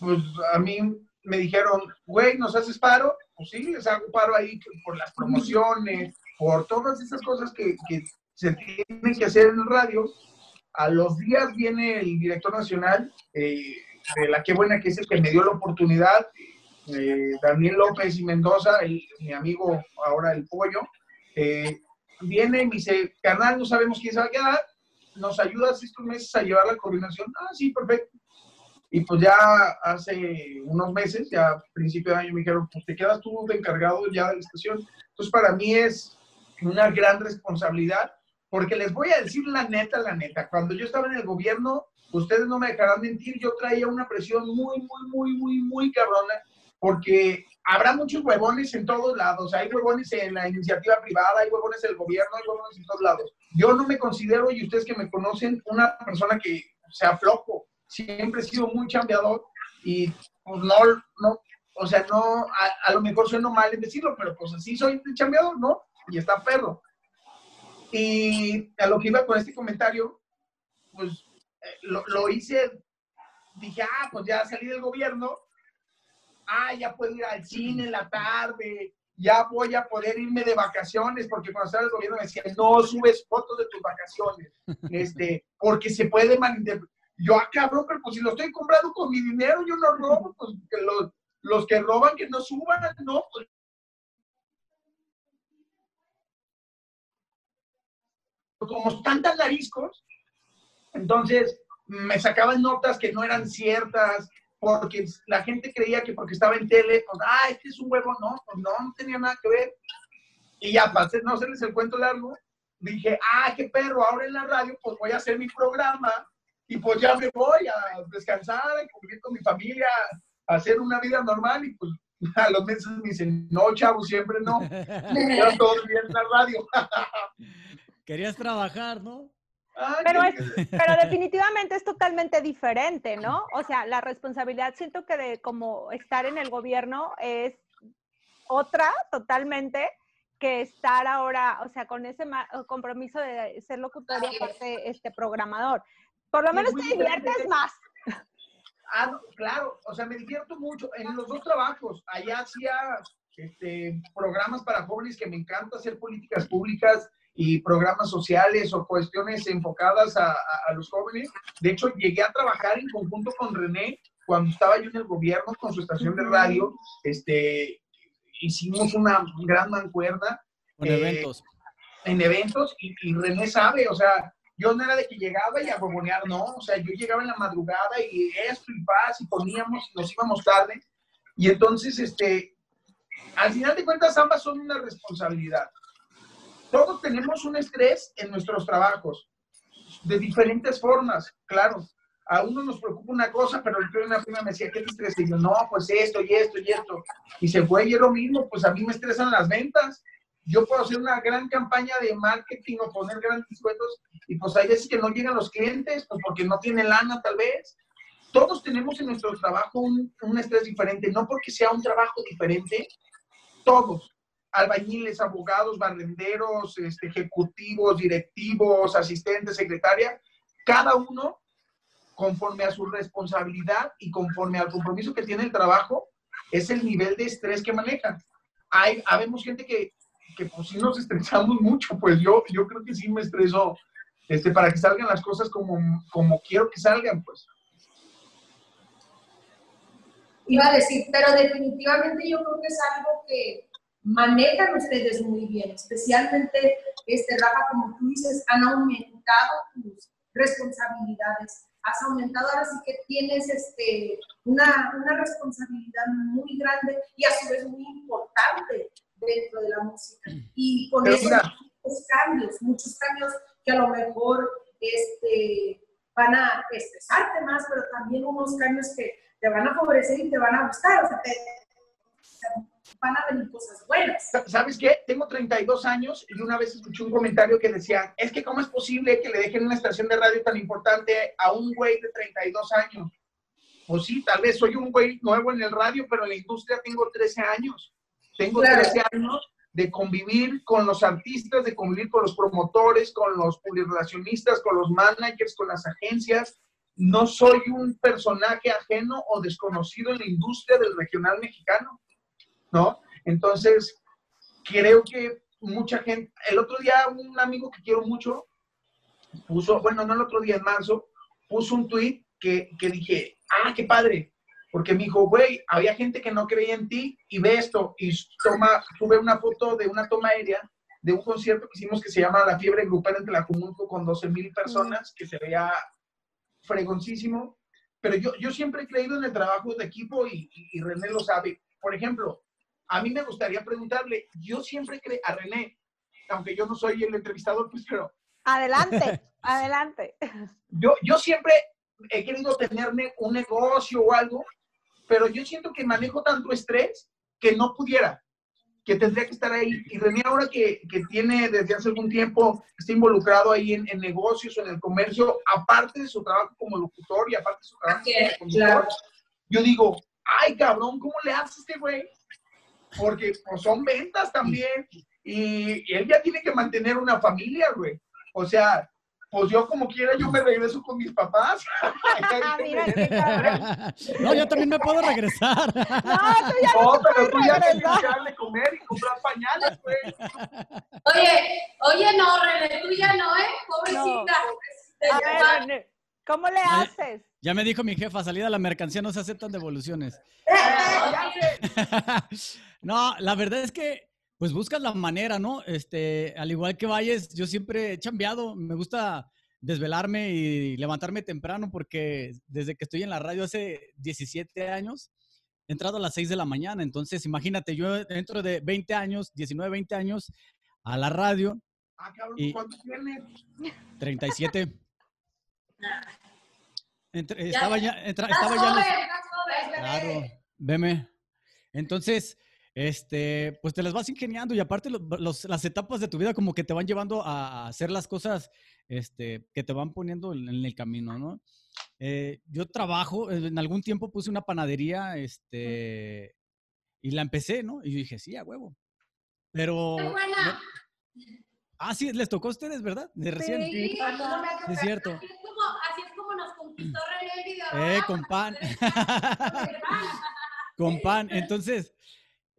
pues a mí me dijeron, güey, ¿nos haces paro? Pues sí, les hago paro ahí por las promociones, por todas esas cosas que, que se tienen que hacer en el radio. A los días viene el director nacional eh, de la Qué Buena, que es el que me dio la oportunidad, eh, Daniel López y Mendoza, el- mi amigo ahora el pollo, eh, viene y me dice, carnal, no sabemos quién se va a quedar, nos ayudas estos meses a llevar la coordinación. Ah, sí, perfecto. Y pues ya hace unos meses, ya a principio de año, me dijeron, pues te quedas tú de encargado ya de la estación. Entonces, para mí es una gran responsabilidad, porque les voy a decir la neta, la neta. Cuando yo estaba en el gobierno, ustedes no me dejarán mentir, yo traía una presión muy, muy, muy, muy, muy cabrona, porque habrá muchos huevones en todos lados. Hay huevones en la iniciativa privada, hay huevones en el gobierno, hay huevones en todos lados. Yo no me considero, y ustedes que me conocen, una persona que sea flojo. Siempre he sido muy chambeador y pues no, no, o sea, no, a, a lo mejor sueno mal en decirlo, pero pues así soy de chambeador, ¿no? Y está perro. Y a lo que iba con este comentario, pues eh, lo, lo hice, dije, ah, pues ya salí del gobierno, ah, ya puedo ir al cine en la tarde, ya voy a poder irme de vacaciones, porque cuando estaba el gobierno me decía, no subes fotos de tus vacaciones, este, porque se puede malinterpretar. Yo, ah, pero pues si lo estoy comprando con mi dinero, yo no robo, pues que los, los que roban que no suban, no, pues como están tan nariscos, entonces me sacaban notas que no eran ciertas, porque la gente creía que porque estaba en tele, pues, ah, este es un huevo, no, pues no, no tenía nada que ver. Y ya, para hacer, no hacerles el cuento largo, dije, ah, qué perro, ahora en la radio, pues voy a hacer mi programa y pues ya me voy a descansar, a convivir con mi familia, a hacer una vida normal y pues a los meses me dicen, no, chavo, siempre no. Ya todo bien en la radio. Querías trabajar, ¿no? Pero, pero definitivamente es totalmente diferente, ¿no? O sea, la responsabilidad siento que de como estar en el gobierno es otra totalmente que estar ahora, o sea, con ese compromiso de ser locutor y aparte este programador. Por lo menos te diviertes más. Ah, claro, o sea, me divierto mucho en los dos trabajos. Allá hacía este, programas para jóvenes que me encanta hacer políticas públicas y programas sociales o cuestiones enfocadas a, los jóvenes. De hecho, llegué a trabajar en conjunto con René cuando estaba yo en el gobierno con su estación de radio. Este, hicimos una gran mancuerna. En eventos. Eh, en eventos y, René sabe, o sea, yo no era de que llegaba y a bombonear, no, o sea, yo llegaba en la madrugada y esto y paz y poníamos, nos íbamos tarde. Y entonces, este, al final de cuentas, ambas son una responsabilidad todos tenemos un estrés en nuestros trabajos, de diferentes formas, claro. A uno nos preocupa una cosa, pero el una prima me decía, ¿qué te estresa? Y yo, no, pues esto y esto y esto. Y se fue y es lo mismo, pues a mí me estresan las ventas. Yo puedo hacer una gran campaña de marketing o poner grandes descuentos y pues hay veces que no llegan los clientes, pues porque no tienen lana tal vez. Todos tenemos en nuestro trabajo un, un estrés diferente, no porque sea un trabajo diferente, todos albañiles, abogados, barrenderos, este, ejecutivos, directivos, asistentes, secretaria, cada uno conforme a su responsabilidad y conforme al compromiso que tiene el trabajo, es el nivel de estrés que maneja. Hay, habemos gente que, que pues sí nos estresamos mucho, pues yo, yo creo que sí me estreso este, para que salgan las cosas como, como quiero que salgan, pues. Iba a decir, pero definitivamente yo creo que es algo que manejan ustedes muy bien, especialmente, este, Rafa, como tú dices, han aumentado tus responsabilidades, has aumentado, ahora sí que tienes este, una, una responsabilidad muy grande y a su vez muy importante dentro de la música. Y con eso muchos cambios, muchos cambios que a lo mejor este, van a estresarte más, pero también unos cambios que te van a favorecer y te van a gustar. O sea, te, van a venir cosas buenas. ¿Sabes qué? Tengo 32 años y una vez escuché un comentario que decía, es que cómo es posible que le dejen una estación de radio tan importante a un güey de 32 años. Pues sí, tal vez soy un güey nuevo en el radio, pero en la industria tengo 13 años. Tengo 13 años de convivir con los artistas, de convivir con los promotores, con los publirelacionistas, con los managers, con las agencias. No soy un personaje ajeno o desconocido en la industria del regional mexicano. ¿no? Entonces, creo que mucha gente, el otro día un amigo que quiero mucho puso, bueno, no el otro día, en marzo, puso un tweet que, que dije, ah, qué padre, porque me dijo, güey, había gente que no creía en ti y ve esto, y toma, sube una foto de una toma aérea de un concierto que hicimos que se llama La Fiebre Grupal en Tlajumulco con 12 mil personas, que se veía fregoncísimo, pero yo, yo siempre he creído en el trabajo de equipo y, y René lo sabe. Por ejemplo, a mí me gustaría preguntarle, yo siempre creo, a René, aunque yo no soy el entrevistador, pues, pero... Adelante, adelante. Yo, yo siempre he querido tenerme un negocio o algo, pero yo siento que manejo tanto estrés que no pudiera, que tendría que estar ahí. Y René ahora que, que tiene desde hace algún tiempo, está involucrado ahí en, en, negocios o en el comercio, aparte de su trabajo como locutor y aparte de su trabajo como conductor, yo digo, ay cabrón, ¿cómo le hace este güey porque pues, son ventas también. Y, él ya tiene que mantener una familia, güey. O sea, pues yo como quiera, yo me regreso con mis papás. Ah, mira, qué no, yo también me puedo regresar. No, tú ya no, No, pero tú ya tienes que darle comer y comprar pañales, pues. Oye, oye, no, René, tú ya no, ¿eh? Pobrecita. A ver, René, ¿cómo le haces? Ya me dijo mi jefa, salida la mercancía no se aceptan devoluciones. No, la verdad es que, pues buscas la manera, ¿no? Este, al igual que Valles, yo siempre he chambeado, me gusta desvelarme y levantarme temprano porque desde que estoy en la radio hace 17 años, he entrado a las 6 de la mañana, entonces imagínate, yo dentro de 20 años, 19, 20 años, a la radio, Ah, cabrón, Y- ¿cuántos tienes? 37. Entre- Ya- estaba ya, entra- estaba ya en los- joven, joven. Claro, veme. Entonces, este, pues te las vas ingeniando y aparte lo- los- las etapas de tu vida como que te van llevando a hacer las cosas este, que te van poniendo en, en el camino, ¿no? Eh, yo trabajo, eh, en algún tiempo puse una panadería, este, y la empecé, ¿no? Y yo dije, sí, a huevo. Pero... ¡Qué buena! no- Ah, sí, les tocó a ustedes, ¿verdad? De recién. Sí, hace Sí, es cierto. Así es como, así es como nos conquistó René el video. Eh, con pan. con pan. Entonces,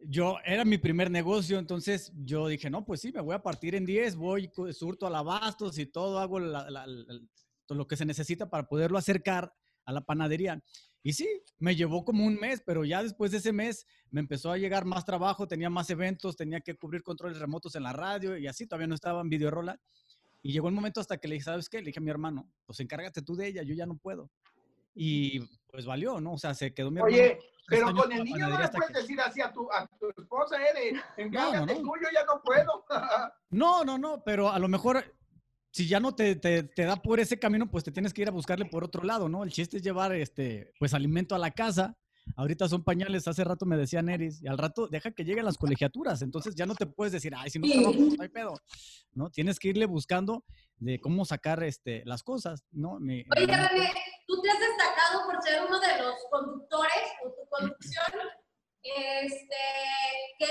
yo era mi primer negocio, entonces yo dije, no, pues sí, me voy a partir en 10, voy, surto alabastos y todo, hago la- la- la- todo lo que se necesita para poderlo acercar a la panadería. Y sí, me llevó como un mes, pero ya después de ese mes me empezó a llegar más trabajo, tenía más eventos, tenía que cubrir controles remotos en la radio y así, todavía no estaba en videorola. Y llegó un momento hasta que le dije, ¿sabes qué? Le dije a mi hermano, pues encárgate tú de ella, yo ya no puedo. Y pues valió, ¿no? O sea, se quedó mi hermano. Oye, tres pero con el niño no le puedes que- decir así a tu, a tu esposa, eh, de, encárgate no. tú, yo ya no puedo. No, no, no, pero a lo mejor si ya no te, te, te da por ese camino, pues te tienes que ir a buscarle por otro lado, ¿no? El chiste es llevar este, pues alimento a la casa. Ahorita son pañales, hace rato me decía Neris, y al rato deja que lleguen las colegiaturas, entonces ya no te puedes decir, ay, si no trabajo, pues no hay pedo, ¿no? Tienes que irle buscando de cómo sacar este, las cosas, ¿no? Mi- Oye, tú te has destacado por ser uno de los conductores o tu conducción, este, que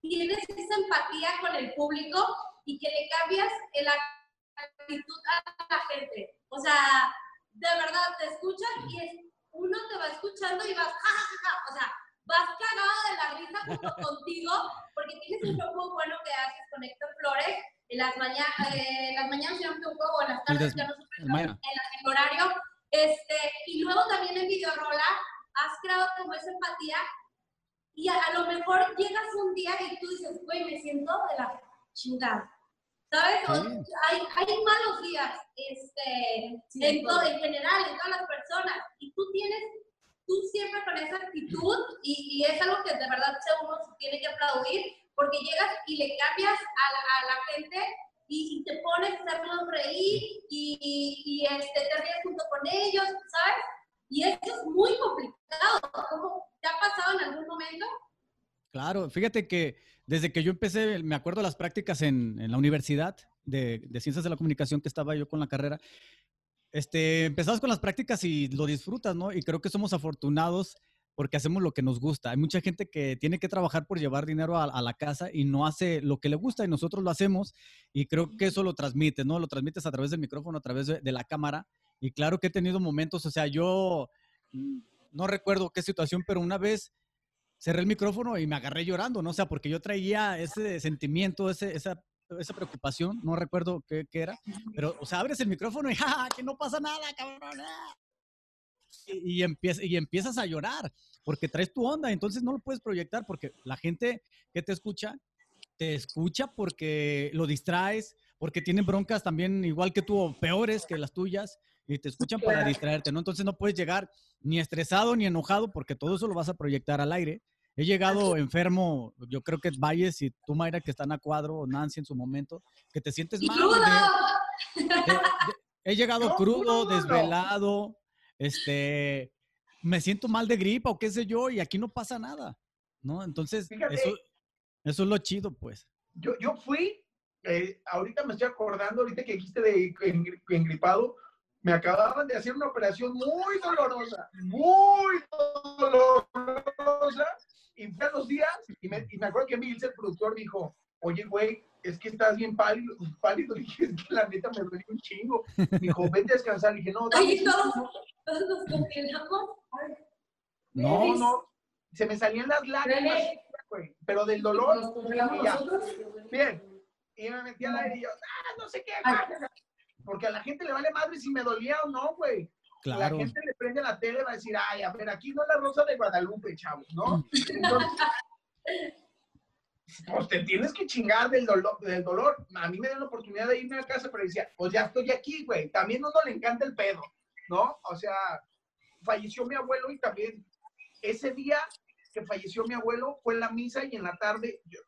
tienes esa empatía con el público y que le cambias la actitud a la gente. O sea, de verdad, te escuchan y es, uno te va escuchando y vas, ja, ja, ja, o sea, vas cagado de la risa junto contigo porque tienes un show muy bueno que haces con Héctor Flores en las, mañanas eh, las mañanas, si no me equivoco, o en las El tardes, des- ya no el en en horario. Este, y luego también en Videorola has creado como esa empatía y a, a lo mejor llegas un día y tú dices, güey, me siento de la chingada. ¿Sabes? O- Sí. hay, hay malos días este, en, todo, en general, en todas las personas. Y tú tienes, tú siempre con esa actitud y, y es algo que de verdad se- uno tiene que aplaudir porque llegas y le cambias a la, a la gente y, y te pones a hacerlos reír y, y, y, este, te ríes junto con ellos, ¿sabes? Y eso es muy complicado. ¿Cómo te ha pasado en algún momento? Claro, fíjate que desde que yo empecé, me acuerdo las prácticas en, en la universidad de, de Ciencias de la Comunicación que estaba yo con la carrera, este, empezabas con las prácticas y lo disfrutas, ¿no? Y creo que somos afortunados porque hacemos lo que nos gusta. Hay mucha gente que tiene que trabajar por llevar dinero a, a la casa y no hace lo que le gusta y nosotros lo hacemos y creo que eso lo transmites, ¿no? Lo transmites a través del micrófono, a través de, de la cámara y claro que he tenido momentos, o sea, yo mm, no recuerdo qué situación, pero una vez cerré el micrófono y me agarré llorando, ¿no? O sea, porque yo traía ese sentimiento, ese, esa, esa preocupación, no recuerdo qué, qué era, pero, o sea, abres el micrófono y, ¡ja, que no pasa nada, cabrón! ah". Y, y, empieza, y empiezas a llorar, porque traes tu onda, entonces no lo puedes proyectar, porque la gente que te escucha, te escucha porque lo distraes, porque tienen broncas también igual que tú o peores que las tuyas, y te escuchan para distraerte, ¿no? Entonces no puedes llegar ni estresado ni enojado, porque todo eso lo vas a proyectar al aire. He llegado enfermo, yo creo que Valles y tú, Mayra, que están a cuadro, o Nancy en su momento, que te sientes ¡Y mal. crudo! de- de- de- he llegado No, crudo, no, no, no. desvelado, este, me siento mal de gripa o qué sé yo, y aquí no pasa nada, ¿no? Entonces, Fíjate. eso, eso es lo chido, pues. Yo, yo fui, eh, ahorita me estoy acordando, ahorita que dijiste de engri- engripado, me acababan de hacer una operación muy dolorosa, muy dolorosa, y fue a los días, y me, y me acuerdo que Mills, el productor, dijo, oye, güey, es que estás bien pálido, pálido. Le dije, es que la neta me duele un chingo. Me dijo, vete a descansar. Le dije, no, Oye, todos, minutos". todos nos congelamos. No, no, se me salían las lágrimas, güey, pero del dolor. Nos congelamos nosotros. Bien. Y me metí al aire y yo, ah, no sé qué. güey". Porque a la gente le vale madre si me dolía o no, güey. La gente le prende la tele y va a decir, ay, a ver, aquí no es la rosa de Guadalupe, chavos, ¿no? Entonces, pues te tienes que chingar del dolor, del dolor. A mí me dio la oportunidad de irme a casa, pero decía, pues ya estoy aquí, güey. También a uno le encanta el pedo, ¿no? O sea, falleció mi abuelo y también ese día que falleció mi abuelo fue en la misa y en la tarde, yo-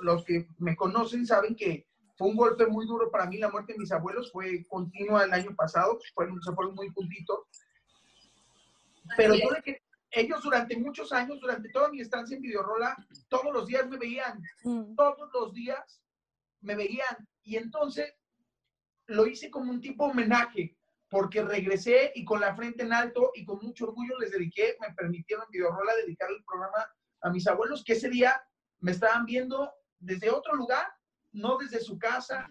los que me conocen saben que fue un golpe muy duro para mí la muerte de mis abuelos, fue continua el año pasado, fueron, se fueron muy juntitos. Pero yo de que ellos durante muchos años, durante toda mi estancia en Videorola, todos los días me veían, Mm. todos los días me veían. Y entonces lo hice como un tipo homenaje, porque regresé y con la frente en alto y con mucho orgullo les dediqué, me permitieron en Videorola dedicar el programa a mis abuelos, que ese día me estaban viendo desde otro lugar, no desde su casa,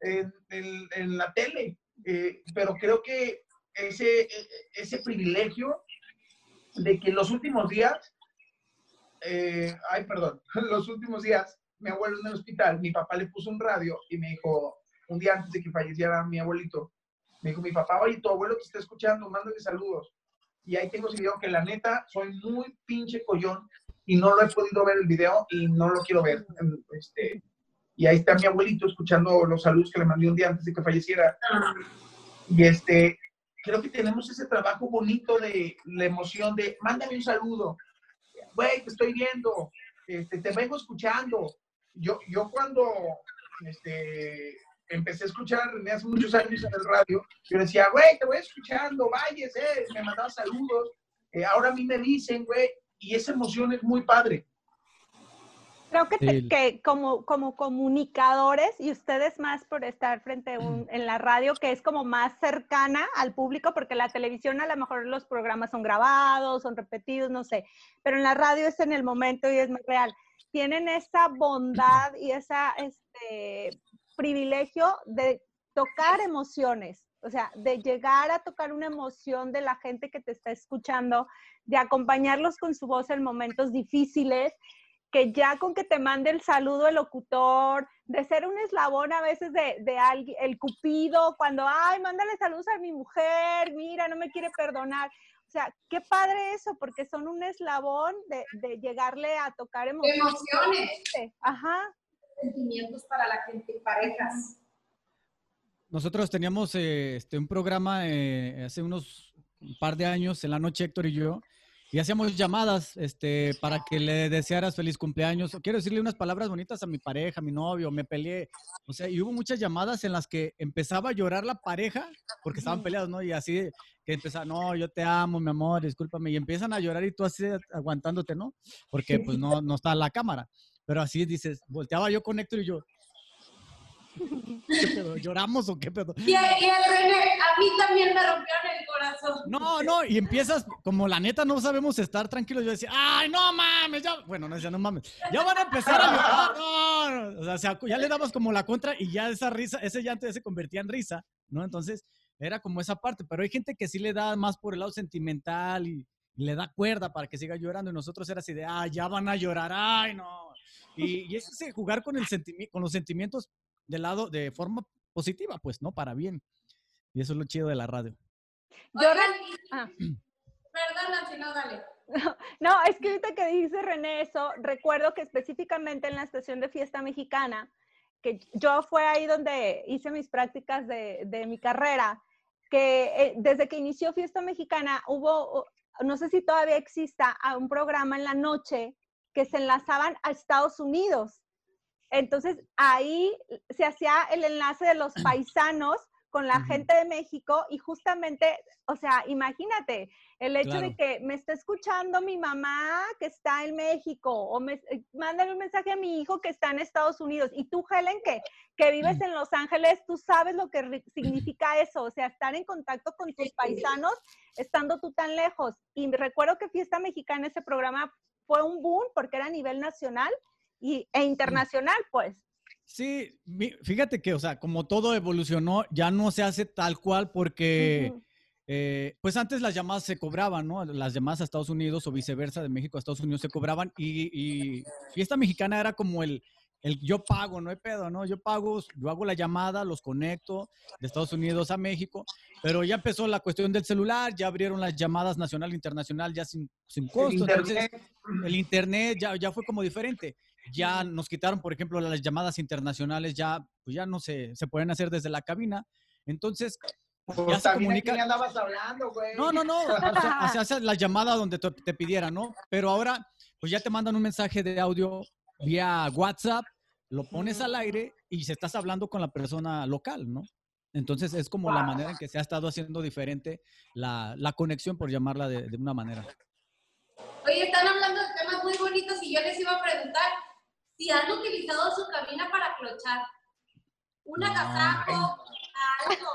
en, la tele. Eh, pero creo que ese, ese privilegio de que en los últimos días, eh, ay, perdón, los últimos días, mi abuelo en el hospital, mi papá le puso un radio y me dijo, un día antes de que falleciera mi abuelito, me dijo mi papá, oye, tu abuelo te está escuchando, mándale saludos. Y ahí tengo ese video que la neta, soy muy pinche collón y no lo he podido ver el video y no lo quiero ver. Este, y ahí está mi abuelito escuchando los saludos que le mandé un día antes de que falleciera. Ah, Y este, creo que tenemos ese trabajo bonito de la emoción de, mándame un saludo. Güey, te estoy viendo, este, te vengo escuchando. Yo, yo cuando este, empecé a escuchar a René hace muchos años en el radio, yo decía, güey, te voy escuchando, vayas, eh, me mandaba saludos. Eh, ahora a mí me dicen, güey, y esa emoción es muy padre. Creo que, te- que como, como comunicadores y ustedes más por estar frente a un- en la radio, que es como más cercana al público, porque la televisión a lo mejor los programas son grabados, son repetidos, no sé, pero en la radio es en el momento y es más real. Tienen esa bondad y ese este, privilegio de tocar emociones, o sea, de llegar a tocar una emoción de la gente que te está escuchando, de acompañarlos con su voz en momentos difíciles que ya con que te mande el saludo el locutor, de ser un eslabón a veces de, de alguien, el cupido, cuando, ay, mándale saludos a mi mujer, mira, no me quiere perdonar. O sea, qué padre eso, porque son un eslabón de, de llegarle a tocar emociones. Emociones, Ajá. sentimientos para la gente, parejas. Nosotros teníamos eh, este, un programa eh, hace unos un par de años en la noche, Héctor y yo, y hacíamos llamadas este, para que le desearas feliz cumpleaños. o Quiero decirle unas palabras bonitas a mi pareja, a mi novio, me peleé. O sea, y hubo muchas llamadas en las que empezaba a llorar la pareja porque estaban peleados, ¿no? Y así que empezaba, no, yo te amo, mi amor, discúlpame. Y empiezan a llorar y tú así aguantándote, ¿no? Porque pues no, no está la cámara. Pero así dices, volteaba yo con Héctor y yo, ¿qué pedo? ¿Lloramos o qué pedo? Y, y el René, a mí también me rompieron el corazón. No, no, y empiezas, como la neta no sabemos estar tranquilos, yo decía, ay, no mames, ya, bueno, no decía, no mames, ya van a empezar a llorar, no, no, o sea, ya le dabas como la contra y ya esa risa, ese llanto ya se convertía en risa, ¿no? Entonces, era como esa parte, pero hay gente que sí le da más por el lado sentimental y, y le da cuerda para que siga llorando y nosotros era así de, ay, ya van a llorar, ay, no. Y, y es ese jugar con, el sentimi- con los sentimientos del lado, de forma positiva, pues, ¿no? Para bien. Y eso es lo chido de la radio. Yo Oigan, ah. Perdona, si no, dale. No, es que ahorita que dice René eso, recuerdo que específicamente en la estación de fiesta mexicana, que yo fue ahí donde hice mis prácticas de, de mi carrera, que eh, desde que inició fiesta mexicana hubo, no sé si todavía exista, a un programa en la noche que se enlazaban a Estados Unidos. Entonces ahí se hacía el enlace de los paisanos con la gente de México y justamente, o sea, imagínate, el hecho de que me está escuchando mi mamá que está en México o me eh, mándale un mensaje a mi hijo que está en Estados Unidos y tú, Helen, que, que vives en Los Ángeles, tú sabes lo que significa eso, o sea, estar en contacto con tus paisanos estando tú tan lejos. Y recuerdo que Fiesta Mexicana, ese programa fue un boom porque era a nivel nacional y, e internacional, pues. Sí, fíjate que, o sea, como todo evolucionó, ya no se hace tal cual porque, eh, pues antes las llamadas se cobraban, ¿no? Las llamadas a Estados Unidos o viceversa, de México a Estados Unidos se cobraban y, y Fiesta Mexicana era como el, el yo pago, no hay pedo, ¿no? Yo pago, yo hago la llamada, los conecto de Estados Unidos a México, pero ya empezó la cuestión del celular, ya abrieron las llamadas nacional e internacional ya sin, sin costo. El entonces, el internet ya, ya fue como diferente. Ya nos quitaron, por ejemplo, las llamadas internacionales, ya, pues ya no se, se pueden hacer desde la cabina. Entonces, pues ya se comunica. andabas hablando, güey. No, no, no. Se hace la llamada donde te, te pidieran, ¿no? Pero ahora, pues ya te mandan un mensaje de audio vía WhatsApp, lo pones al aire y se estás hablando con la persona local, ¿no? Entonces es como la manera en que se ha estado haciendo diferente la, la conexión, por llamarla de, de, una manera. Oye, están hablando de temas muy bonitos y yo les iba a preguntar si han utilizado su cabina para clochar. Una no. algo.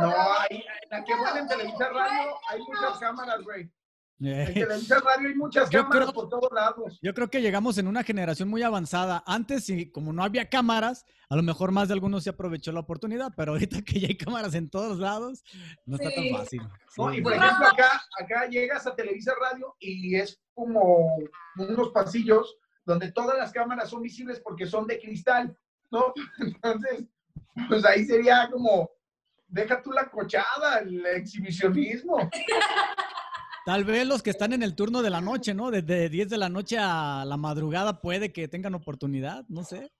No, hay, en la que van en Televisa Radio hay muchas cámaras, güey. En televisión radio hay muchas cámaras por todos lados. Yo creo que llegamos en una generación muy avanzada. Antes, y como no había cámaras, a lo mejor más de algunos se aprovechó la oportunidad, pero ahorita que ya hay cámaras en todos lados, no está tan fácil. y por ejemplo, acá, acá llegas a Televisa Radio y es como unos pasillos donde todas las cámaras son visibles porque son de cristal, ¿no? Entonces, pues ahí sería como, deja tú la cochada, el exhibicionismo. Tal vez los que están en el turno de la noche, ¿no? Desde 10 de la noche a la madrugada puede que tengan oportunidad, no sé.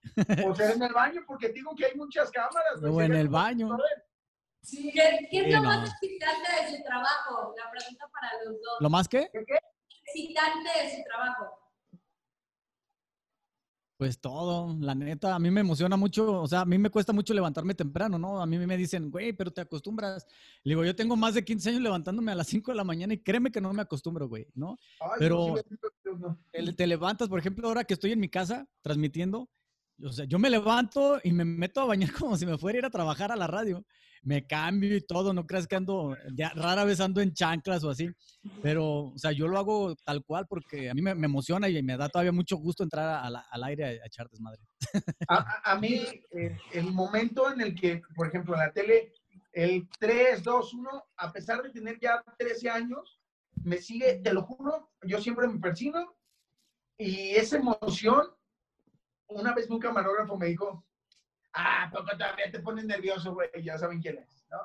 O sea, en el baño, porque digo que hay muchas cámaras. O en el baño. Sí, ¿Qué, es lo más excitante de su trabajo? La pregunta para los dos. ¿Lo más qué? ¿Qué? qué? Excitante de su trabajo. Pues todo, la neta, a mí me emociona mucho, o sea, a mí me cuesta mucho levantarme temprano, ¿no? A mí me dicen, güey, pero te acostumbras. Le digo, yo tengo más de 15 años levantándome a las 5 de la mañana y créeme que no me acostumbro, güey, ¿no? pero te levantas, por ejemplo, ahora que estoy en mi casa transmitiendo, o sea, yo me levanto y me meto a bañar como si me fuera a ir a trabajar a la radio me cambio y todo, no creas que ando, rara vez ando en chanclas o así, pero, o sea, yo lo hago tal cual porque a mí me, emociona y me da todavía mucho gusto entrar al aire a, echar desmadre. A, a mí, eh, el momento en el que, por ejemplo, en la tele, el 3, 2, 1, a pesar de tener ya 13 años, me sigue, te lo juro, yo siempre me persino y esa emoción, una vez un camarógrafo me dijo, Ah, poco todavía te pones nervioso, güey. Ya saben quién es, ¿no?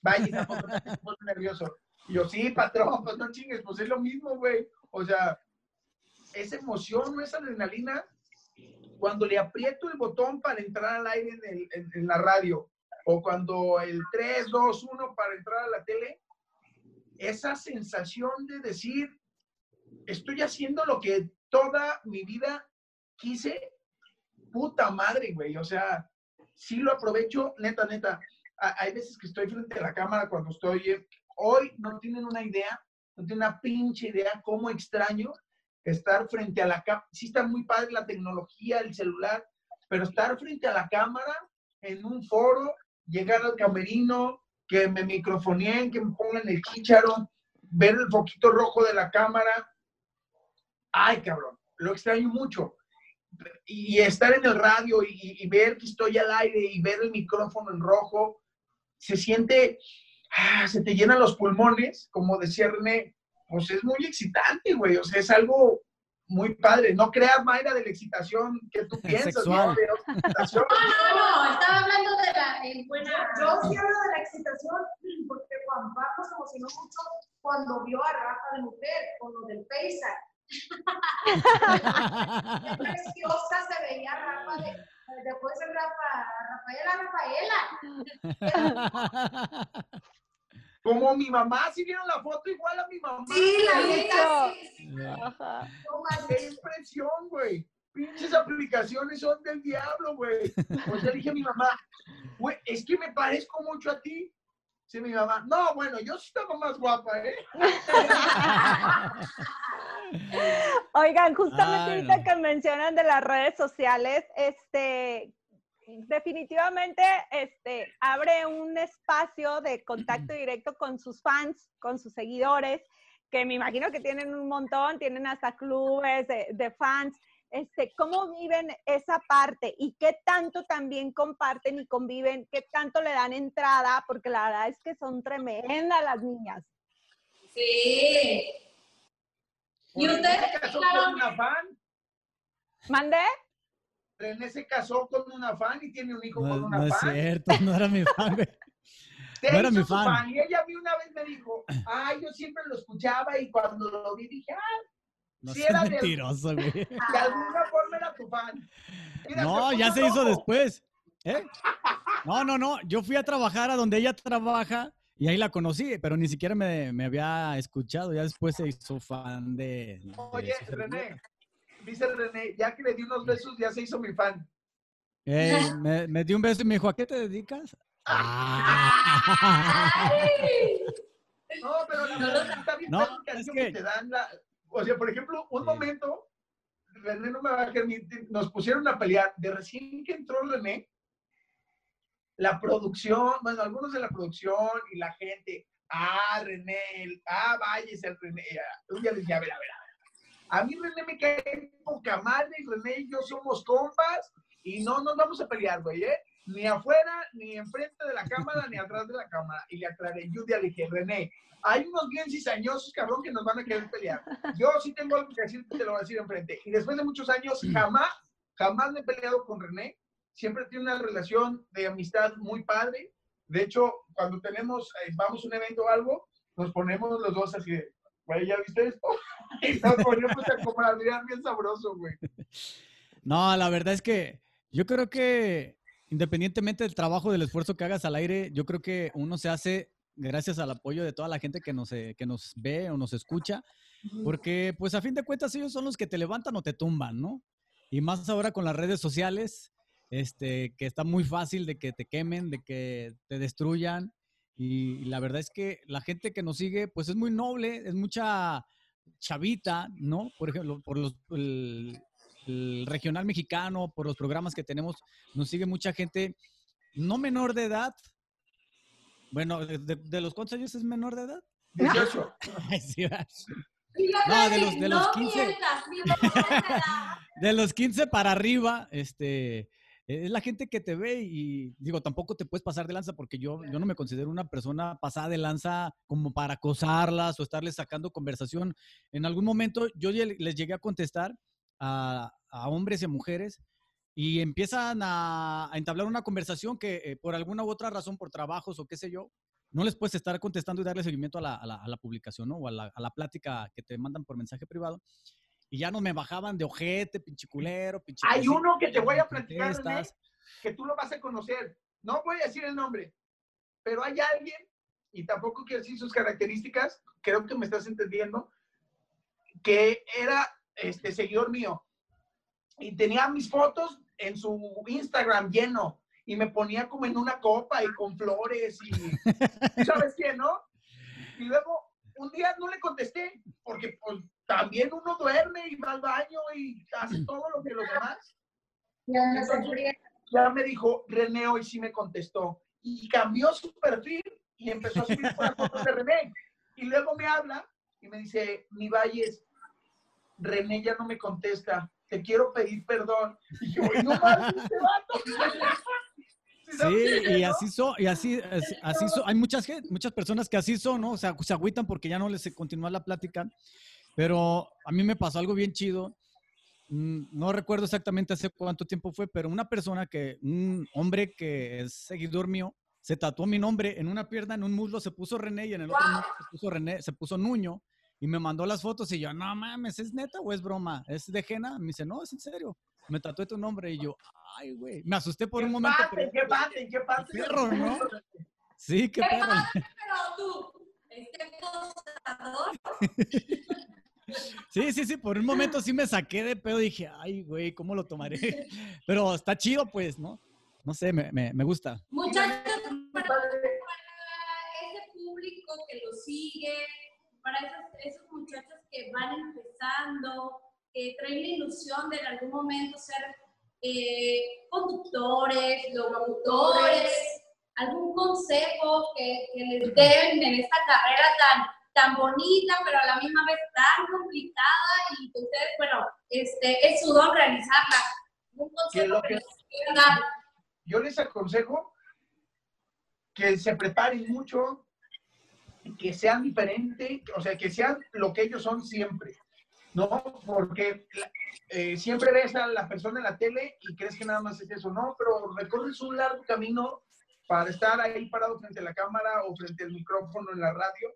Vaya, tampoco te pones nervioso. Yo, sí, patrón, pues no chingues, pues es lo mismo, güey. O sea, esa emoción, esa adrenalina, cuando le aprieto el botón para entrar al aire en, en la radio, o cuando el 3, 2, 1 para entrar a la tele, esa sensación de decir, estoy haciendo lo que toda mi vida quise, puta madre, güey. O sea, sí lo aprovecho, neta, neta. Hay veces que estoy frente a la cámara cuando estoy, eh, hoy no tienen una idea, no tienen una pinche idea cómo extraño estar frente a la cámara. Sí está muy padre la tecnología, el celular, pero estar frente a la cámara en un foro, llegar al camerino, que me microfoneen, que me pongan el chícharo, ver el foquito rojo de la cámara. Ay, cabrón, lo extraño mucho y estar en el radio y, ver que estoy al aire y ver el micrófono en rojo, se siente, ah, se te llenan los pulmones, como decía René, pues es muy excitante, güey, o sea, es algo muy padre. No creas, Mayra, de la excitación que tú piensas, ¿no? De excitación. No, no, no, estaba hablando de la buena... Yo sí hablo de la excitación porque Juan Pablo se emocionó mucho cuando vio a Rafa de mujer, con lo del paisaje Qué preciosa se veía Rafa de, después de Rafa, Rafaela, Rafaela. Como mi mamá, si vieron la foto igual a mi mamá. Sí, la vi. Qué impresión, güey. Pinches aplicaciones son del diablo, güey. O sea, dije a mi mamá, güey, es que me parezco mucho a ti. Sí, mi mamá. No, bueno, yo sí estaba más guapa, ¿eh? Oigan, justamente ahorita que mencionan de las redes sociales, este, definitivamente este, abre un espacio de contacto directo con sus fans, con sus seguidores, que me imagino que tienen un montón, tienen hasta clubes de, fans. Este, cómo viven esa parte y qué tanto también comparten y conviven, qué tanto le dan entrada, porque la verdad es que son tremendas las niñas. Sí. ¿Y ustedes se casó claro, con una fan. ¿Mandé? René se casó con una fan y tiene un hijo con No, una no es fan. cierto, no era mi fan, güey. No era mi su fan. Y ella a mí una vez me dijo, ay, yo siempre lo escuchaba y cuando lo vi dije, ah, No Sí seas era de- mentiroso, güey. de alguna forma era tu fan. Mira, No, se ya se hizo después. ¿Eh? No, no, no. Yo fui a trabajar a donde ella trabaja y ahí la conocí, pero ni siquiera me, me había escuchado. Ya después se hizo fan de. de Oye. René, dice René, ya que le di unos besos, ya se hizo mi fan. Eh, me, me dio un beso y me dijo, ¿a qué te dedicas? Ah. No, pero la No, verdad está bien no, es que- que te dan la... O sea, por ejemplo, un Sí. momento, René no me va a permitir, nos pusieron a pelear. De recién que entró René, la producción, bueno, algunos de la producción y la gente, ah, René, el- ah, váyase el René. Un día les dije, a ver, a ver, a ver. A mí René me cae poca madre y René y yo somos compas y no nos vamos a pelear, güey, ¿eh? Ni afuera, ni enfrente de la cámara, ni atrás de la cámara. Y le aclaré, día le dije, René, hay unos bien cizañosos, cabrón, que nos van a querer pelear. Yo sí tengo algo que decir, te lo voy a decir enfrente. Y después de muchos años, jamás, jamás me he peleado con René. Siempre tiene una relación de amistad muy padre. De hecho, cuando tenemos, eh, vamos a un evento o algo, nos ponemos los dos así de, güey, ¿ya viste esto? Y nos ponemos a comer bien sabroso, güey. No, la verdad es que yo creo que independientemente del trabajo, del esfuerzo que hagas al aire, yo creo que uno se hace gracias al apoyo de toda la gente que nos, eh, que nos ve o nos escucha, porque pues a fin de cuentas ellos son los que te levantan o te tumban, ¿no? Y más ahora con las redes sociales, este, que está muy fácil de que te quemen, de que te destruyan. Y, la verdad es que la gente que nos sigue, pues es muy noble, es mucha chavita, ¿no? Por ejemplo, por los, el, el regional mexicano, por los programas que tenemos, nos sigue mucha gente no menor de edad. Bueno, ¿de, los cuántos años es menor de edad? 18. Ay, sí, No, de los- de los no 15. mientas, mientas de los 15 para arriba, este, es la gente que te ve y digo, tampoco te puedes pasar de lanza porque yo, yo no me considero una persona pasada de lanza como para acosarlas o estarles sacando conversación. En algún momento yo les llegué a contestar a, a hombres y a mujeres y empiezan a, a entablar una conversación que eh, por alguna u otra razón, por trabajos o qué sé yo, no les puedes estar contestando y darle seguimiento a la, a la- a la publicación, ¿no? O a la, a la plática que te mandan por mensaje privado. Y ya no me bajaban de ojete, pinche culero, pinche. Hay uno que te voy a platicar, René, que tú lo vas a conocer. No voy a decir el nombre, pero hay alguien, y tampoco quiero decir sus características, creo que me estás entendiendo, que era este seguidor mío. Y tenía mis fotos en su Instagram lleno. Y me ponía como en una copa y con flores y... ¿tú ¿Sabes quién, no? Y luego, un día no le contesté, porque pues, también uno duerme y va al baño y hace todo lo que los demás. Entonces, ya me dijo, René hoy sí me contestó. Y cambió su perfil y empezó a subir fotos de René. Y luego me habla y me dice, mi Valles, René ya no me contesta, te quiero pedir perdón. Y yo, "Ay, no mames, este vato. Sí, y así son, y así, así, son. Hay muchas, muchas personas que así son, ¿no? O sea, se agüitan porque ya no les continúa la plática. Pero a mí me pasó algo bien chido. Mm, No recuerdo exactamente hace cuánto tiempo fue, pero una persona que, un hombre que es seguidor mío, se tatuó mi nombre en una pierna, en un muslo se puso René y en el otro muslo se puso René, se puso Nuño y me mandó las fotos y yo, no mames, ¿es neta o es broma? ¿Es de Jena? Me dice, no, es en serio. Me tatué tu nombre y yo, ay, güey. Me asusté por ¿Qué un momento. parte, pero- qué parte, qué parte? Qué perro, ¿no? Sí, qué ¿Qué perro. Pero tú, este acosador, Sí, sí, sí, por un momento sí me saqué de pedo. Dije, ay, güey, ¿cómo lo tomaré? Pero está chido, pues, ¿no? No sé, me, me, me gusta. muchachos, para, para ese público que lo sigue, para esos, esos muchachos que van empezando, que traen la ilusión de en algún momento ser eh, conductores, locutores, algún consejo que, que les den en esta carrera tan, tan bonita, pero a la misma vez tan complicada y que ustedes, bueno, este, es su don realizarla. Un consejo que que- quieran dar. Yo les aconsejo que se preparen mucho, que sean diferentes, o sea, que sean lo que ellos son siempre, ¿no? Porque eh, siempre ves a la persona en la tele y crees que nada más es eso, ¿no? Pero recorres un largo camino para estar ahí parado frente a la cámara o frente al micrófono en la radio.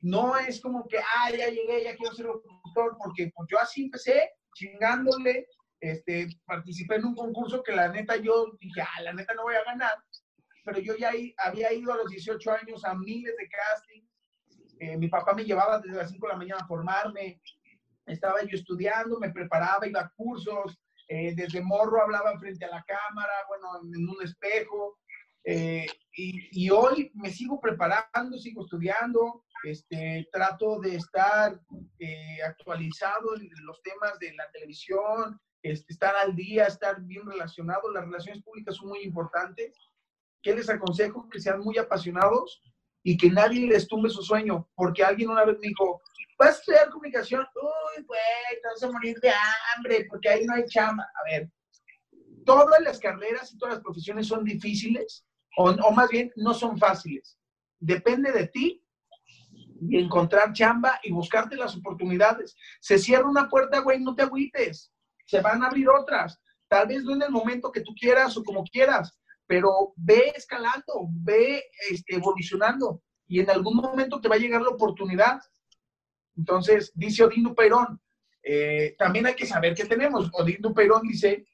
No es como que, ah, ya llegué, ya quiero ser locutor, porque pues, yo así empecé, chingándole, este, participé en un concurso que la neta yo dije, ah, la neta no voy a ganar, pero yo ya había ido a los 18 años a miles de castings. Eh, mi papá me llevaba desde las 5 de la mañana a formarme. Estaba yo estudiando, me preparaba, iba a cursos. eh, desde morro hablaba frente a la cámara, bueno, en un espejo. eh, y, hoy me sigo preparando, sigo estudiando. Este, trato de estar actualizado en los temas de la televisión, este, estar al día, estar bien relacionado. Las relaciones públicas son muy importantes. ¿Qué les aconsejo? Que sean muy apasionados y que nadie les tumbe su sueño, porque alguien una vez me dijo, vas a estudiar comunicación, uy, güey, te vas a morir de hambre, porque ahí no hay chamba. A ver, todas las carreras y todas las profesiones son difíciles, o, o más bien no son fáciles. Depende de ti y encontrar chamba y buscarte las oportunidades. Se cierra una puerta, güey, no te agüites. Se van a abrir otras. Tal vez no en el momento que tú quieras o como quieras, pero ve escalando, ve este, evolucionando y en algún momento te va a llegar la oportunidad. Entonces, dice Odín Dupeirón, eh, también hay que saber qué tenemos. Odín Dupeirón dice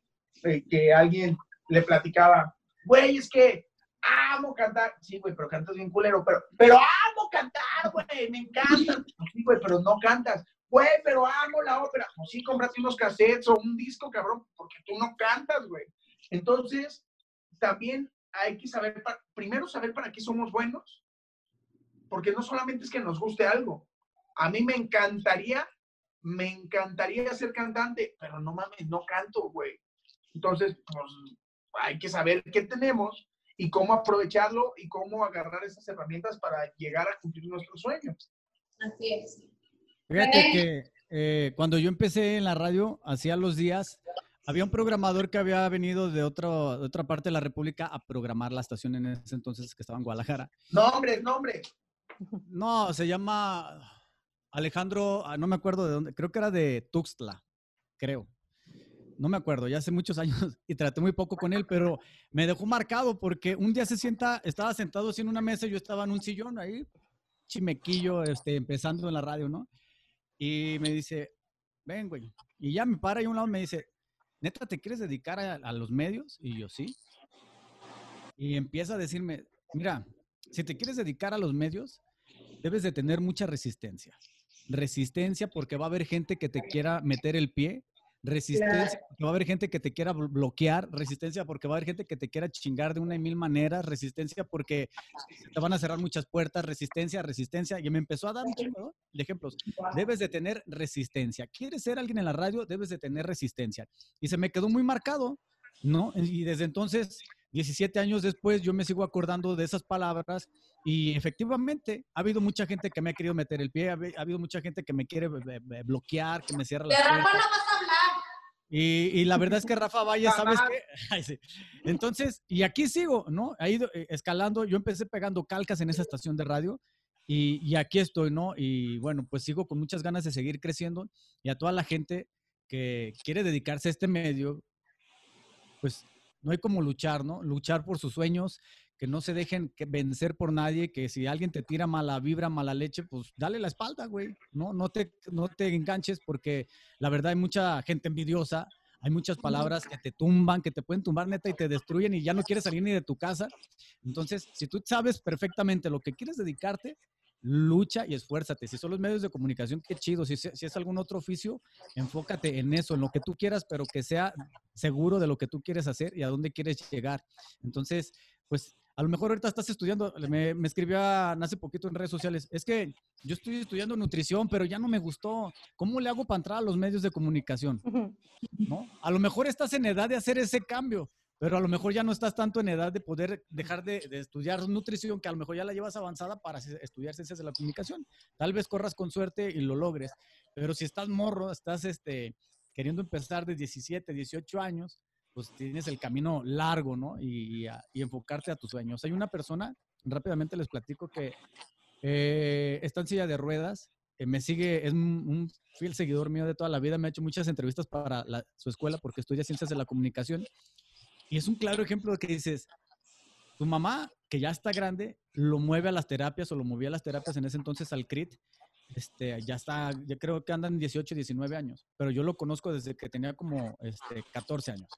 eh, que alguien le platicaba, güey, es que amo cantar. Sí, güey, pero cantas bien culero, pero, pero amo cantar, güey, me encanta. Sí, güey, pero no cantas. Güey, pero amo la ópera. Pues sí, cómprate unos cassettes o un disco, cabrón, porque tú no cantas, güey. Entonces, también hay que saber, primero saber para qué somos buenos, porque no solamente es que nos guste algo. A mí me encantaría, me encantaría ser cantante, pero no mames, no canto, güey. Entonces, pues hay que saber qué tenemos y cómo aprovecharlo y cómo agarrar esas herramientas para llegar a cumplir nuestros sueños. Así es. Fíjate que eh, cuando yo empecé en la radio, hacía los días, había un programador que había venido de, otro, de otra parte de la República a programar la estación en ese entonces que estaba en Guadalajara. Nombres, nombres. No, se llama Alejandro, ah, no me acuerdo de dónde, creo que era de Tuxtla, creo. No me acuerdo, ya hace muchos años y traté muy poco con él, pero me dejó marcado porque un día se sienta, estaba sentado así en una mesa, yo estaba en un sillón ahí, chimequillo, este, empezando en la radio, ¿no? Y me dice, ven, güey. Y ya me para y a un lado me dice, ¿neta te quieres dedicar a, a los medios? Y yo, sí. Y empieza a decirme, mira, si te quieres dedicar a los medios, debes de tener mucha resistencia. Resistencia porque va a haber gente que te quiera meter el pie. Resistencia porque va a haber gente que te quiera blo- bloquear. Resistencia porque va a haber gente que te quiera chingar de una y mil maneras. Resistencia porque te van a cerrar muchas puertas. Resistencia, resistencia. Y me empezó a dar un chingo de ejemplos. Debes de tener resistencia. ¿Quieres ser alguien en la radio? Debes de tener resistencia. Y se me quedó muy marcado, ¿no? Y desde entonces, 17 años después, yo me sigo acordando de esas palabras y efectivamente ha habido mucha gente que me ha querido meter el pie, ha habi- ha habido mucha gente que me quiere eh, eh, bloquear, que me cierra De las Rafa no vas a hablar. Y, y la verdad es que Rafa Valle, ¿sabes qué? Entonces, y aquí sigo, ¿no? Ha ido eh, escalando. Yo empecé pegando calcas en esa estación de radio y, y aquí estoy, ¿no? Y bueno, pues sigo con muchas ganas de seguir creciendo y a toda la gente que quiere dedicarse a este medio, pues no hay como luchar, ¿no? Luchar por sus sueños, que no se dejen que vencer por nadie, que si alguien te tira mala vibra, mala leche, pues dale la espalda, güey. No, no te, no te enganches porque la verdad hay mucha gente envidiosa, hay muchas palabras que te tumban, que te pueden tumbar neta y te destruyen y ya no quieres salir ni de tu casa. Entonces, si tú sabes perfectamente lo que quieres dedicarte, lucha y esfuérzate. Si son los medios de comunicación, qué chido. Si, si es algún otro oficio, enfócate en eso, en lo que tú quieras, pero que sea seguro de lo que tú quieres hacer y a dónde quieres llegar. Entonces, pues a lo mejor ahorita estás estudiando, me, me escribió hace poquito en redes sociales, es que yo estoy estudiando nutrición, pero ya no me gustó. ¿Cómo le hago para entrar a los medios de comunicación? ¿No? A lo mejor estás en edad de hacer ese cambio, pero a lo mejor ya no estás tanto en edad de poder dejar de, de estudiar nutrición, que a lo mejor ya la llevas avanzada para estudiar ciencias de la comunicación. Tal vez corras con suerte y lo logres, pero si estás morro, estás este, queriendo empezar de 17, 18 años, pues tienes el camino largo, ¿no? Y, y, enfocarte a tus sueños. Hay una persona, rápidamente les platico, que eh, está en silla de ruedas, eh, me sigue, es un, fiel seguidor mío de toda la vida, me ha hecho muchas entrevistas para su escuela porque estudia ciencias de la comunicación. Y es un claro ejemplo de que dices, tu mamá, que ya está grande, lo mueve a las terapias o lo movía a las terapias en ese entonces al CRIT. Este, ya está, yo creo que andan 18, 19 años, pero yo lo conozco desde que tenía como este, 14 años.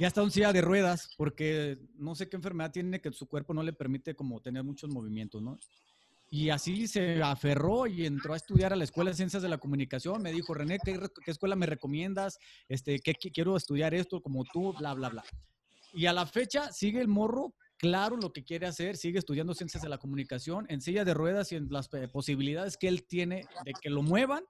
Ya está en silla de ruedas porque no sé qué enfermedad tiene que su cuerpo no le permite como tener muchos movimientos, ¿no? Y así se aferró y entró a estudiar a la Escuela de Ciencias de la Comunicación. Me dijo, René, ¿qué, qué escuela me recomiendas? Este, ¿qué, quiero estudiar esto como tú? Bla, bla, bla. Y a la fecha sigue el morro claro lo que quiere hacer, sigue estudiando ciencias de la comunicación en silla de ruedas y en las posibilidades que él tiene de que lo muevan.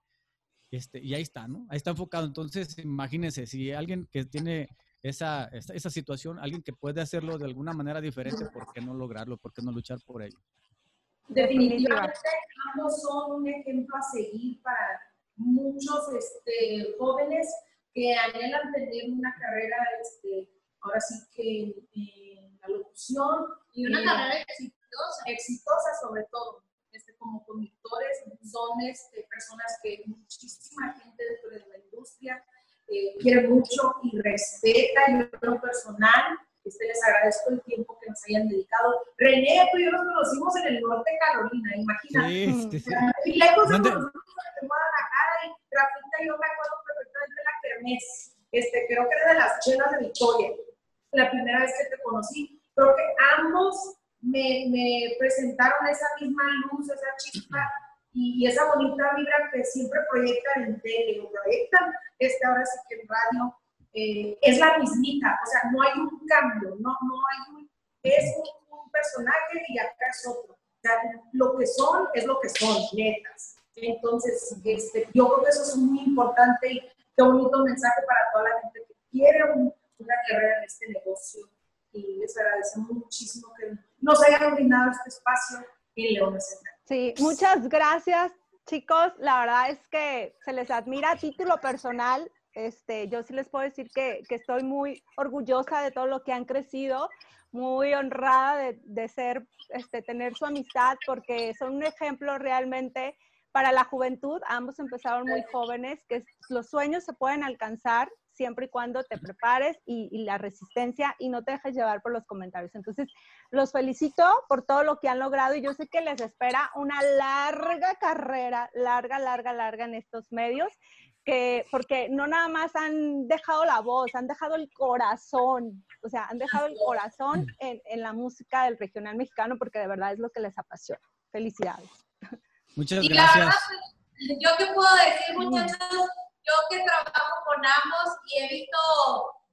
Este, y ahí está, ¿no? Ahí está enfocado. Entonces, imagínense, si alguien que tiene esa, esa, esa, situación, alguien que puede hacerlo de alguna manera diferente, ¿por qué no lograrlo? ¿Por qué no luchar por ello? Definitivamente, ambos son un ejemplo a seguir para muchos este, jóvenes que anhelan tener una carrera este, ahora sí que en la locución. Y una carrera exitosa. Exitosa sobre todo. Este, como conductores, son este, personas que muchísima gente dentro de la industria eh, quiere mucho y respeta. Yo en lo personal, este, les agradezco el tiempo que nos hayan dedicado. René, tú y yo nos conocimos en el norte de Carolina, imagínate. Sí, sí, Y lejos de nosotros en Guadalajara y Rafita yo me acuerdo perfectamente de la Kermés. Este, creo que era de las chelas de Victoria la primera vez que te conocí. Creo que ambos me, me presentaron esa misma luz, esa chispa y, esa bonita vibra que siempre proyectan en tele o proyectan este, ahora sí que en radio. Eh, es la mismita, o sea, no hay un cambio, no, no hay un, es un, personaje y acá es otro. O sea, lo que son es lo que son, netas. Entonces, este, yo creo que eso es muy importante y qué bonito mensaje para toda la gente que quiere un, una carrera en este negocio y les agradecemos muchísimo que nos hayan brindado este espacio en León Sí, muchas gracias, chicos. La verdad es que se les admira a título personal. Este, yo sí les puedo decir que, que estoy muy orgullosa de todo lo que han crecido, muy honrada de, de ser, este, tener su amistad, porque son un ejemplo realmente para la juventud. Ambos empezaron muy jóvenes, que los sueños se pueden alcanzar siempre y cuando te prepares y, la resistencia y no te dejes llevar por los comentarios. Entonces, los felicito por todo lo que han logrado y yo sé que les espera una larga carrera, larga, larga, larga en estos medios, que, porque no nada más han dejado la voz, han dejado el corazón, o sea, han dejado el corazón en, en la música del regional mexicano porque de verdad es lo que les apasiona. Felicidades. Muchas gracias. Pues, yo qué puedo decir, muchachos, yo que trabajo con ambos y he visto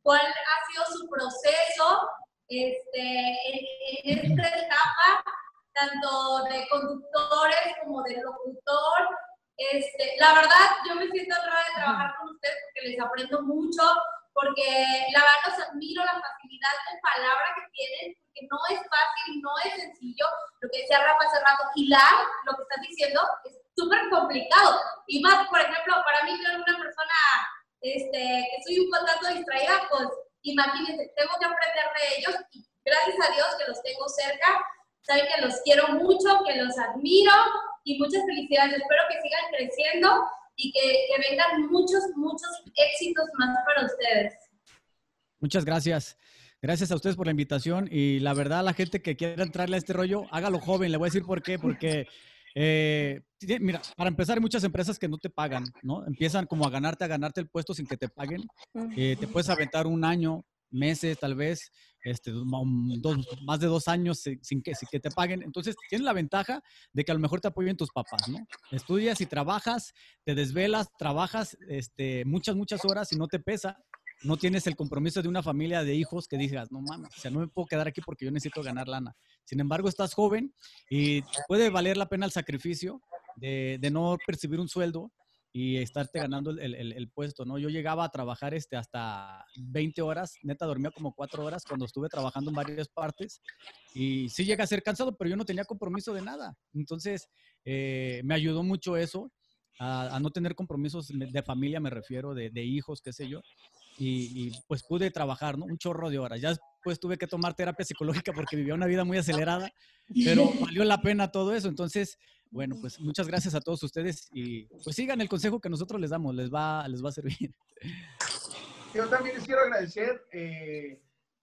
cuál ha sido su proceso este, en, esta etapa, tanto de conductores como de locutor. Este, la verdad, yo me siento honrada de trabajar con ustedes porque les aprendo mucho, porque la verdad los admiro la facilidad de palabra que tienen, porque no es fácil, no es sencillo, lo que decía Rafa hace rato, hilar lo que estás diciendo es súper complicado. Y más, por ejemplo, para mí, yo una persona este, que soy un poco distraída, pues imagínense, tengo que aprender de ellos y gracias a Dios que los tengo cerca. Saben que los quiero mucho, que los admiro y muchas felicidades. Espero que sigan creciendo y que, que vengan muchos, muchos éxitos más para ustedes. Muchas gracias. Gracias a ustedes por la invitación y la verdad, la gente que quiera entrarle a este rollo, hágalo joven. Le voy a decir por qué, porque eh, mira, para empezar, hay muchas empresas que no te pagan, ¿no? Empiezan como a ganarte, a ganarte el puesto sin que te paguen. Eh, te puedes aventar un año, meses tal vez, este, más de dos años sin que, sin que te paguen. Entonces, tienes la ventaja de que a lo mejor te apoyen tus papás, ¿no? Estudias y trabajas, te desvelas, trabajas este, muchas, muchas horas y no te pesa no tienes el compromiso de una familia de hijos que digas, no mames, o sea, no me puedo quedar aquí porque yo necesito ganar lana. Sin embargo, estás joven y puede valer la pena el sacrificio de, no percibir un sueldo y estarte ganando el, puesto, ¿no? Yo llegaba a trabajar este, hasta 20 horas, neta dormía como 4 horas cuando estuve trabajando en varias partes y sí llega a ser cansado, pero yo no tenía compromiso de nada. Entonces, eh, me ayudó mucho eso a, no tener compromisos de familia, me refiero, de, de hijos, qué sé yo. Y, pues pude trabajar, ¿no? Un chorro de horas. Ya después tuve que tomar terapia psicológica porque vivía una vida muy acelerada, pero valió la pena todo eso. Entonces, bueno, pues muchas gracias a todos ustedes y pues sigan el consejo que nosotros les damos, les va, les va a servir. Yo también les quiero agradecer eh,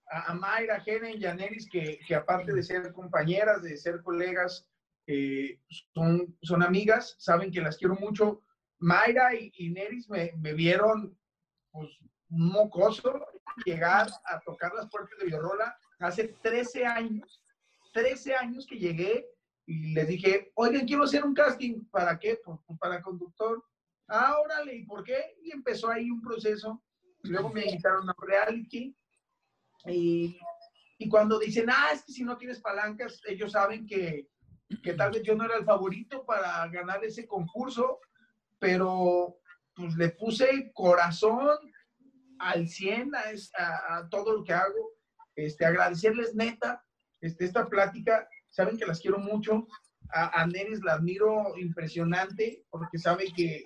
a, Mayra, Helen y a Neris, que, que, aparte de ser compañeras, de ser colegas, eh, son, son amigas, saben que las quiero mucho. Mayra y, Neris me, me, vieron pues, mocoso llegar a tocar las puertas de Biorrola hace 13 años. 13 años que llegué y les dije, oigan, quiero hacer un casting. ¿Para qué? Para conductor. Ah, órale, ¿y por qué? Y empezó ahí un proceso. Luego me invitaron a reality. Y, y, cuando dicen, ah, es que si no tienes palancas, ellos saben que, que tal vez yo no era el favorito para ganar ese concurso, pero pues le puse corazón al 100 a, a, todo lo que hago. Este, agradecerles neta este, esta plática. Saben que las quiero mucho. A, a Neris la admiro impresionante porque sabe que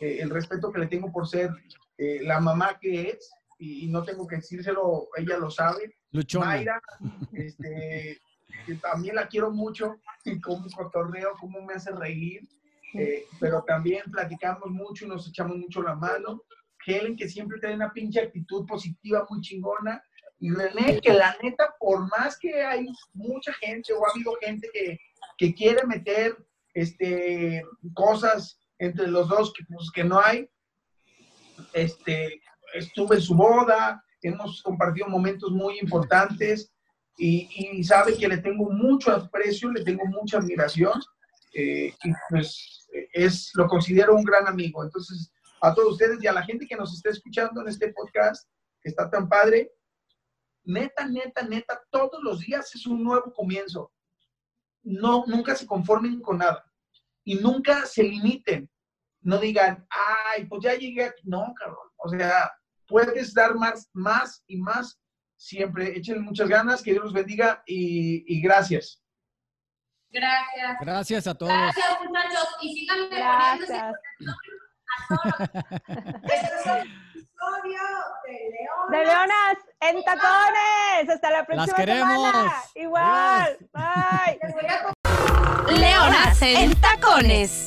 el respeto que le tengo por ser eh, la mamá que es, y, no tengo que decírselo, ella lo sabe. Luchona. Mayra, este, que también la quiero mucho, y como cotorreo, cómo me hace reír, eh, pero también platicamos mucho y nos echamos mucho la mano. Helen, que siempre tiene una pinche actitud positiva muy chingona. Y René, que la neta, por más que hay mucha gente o ha habido gente que, que quiere meter este, cosas entre los dos que, pues, que no hay, este, estuve en su boda, hemos compartido momentos muy importantes y, sabe que le tengo mucho aprecio, le tengo mucha admiración eh, y pues es, lo considero un gran amigo. Entonces, a todos ustedes y a la gente que nos está escuchando en este podcast, que está tan padre, neta, neta, neta, todos los días es un nuevo comienzo. No, nunca se conformen con nada y nunca se limiten no digan, ay, pues ya llegué aquí. No, cabrón. O sea, puedes dar más, más y más siempre. Échenle muchas ganas, que Dios los bendiga y, gracias. Gracias. Gracias a todos. Gracias, muchachos. Y síganme Gracias. El episodio de Leonas. De Leonas en tacones. Hasta la próxima Las queremos. semana. Igual. Bye. Leonas en tacones.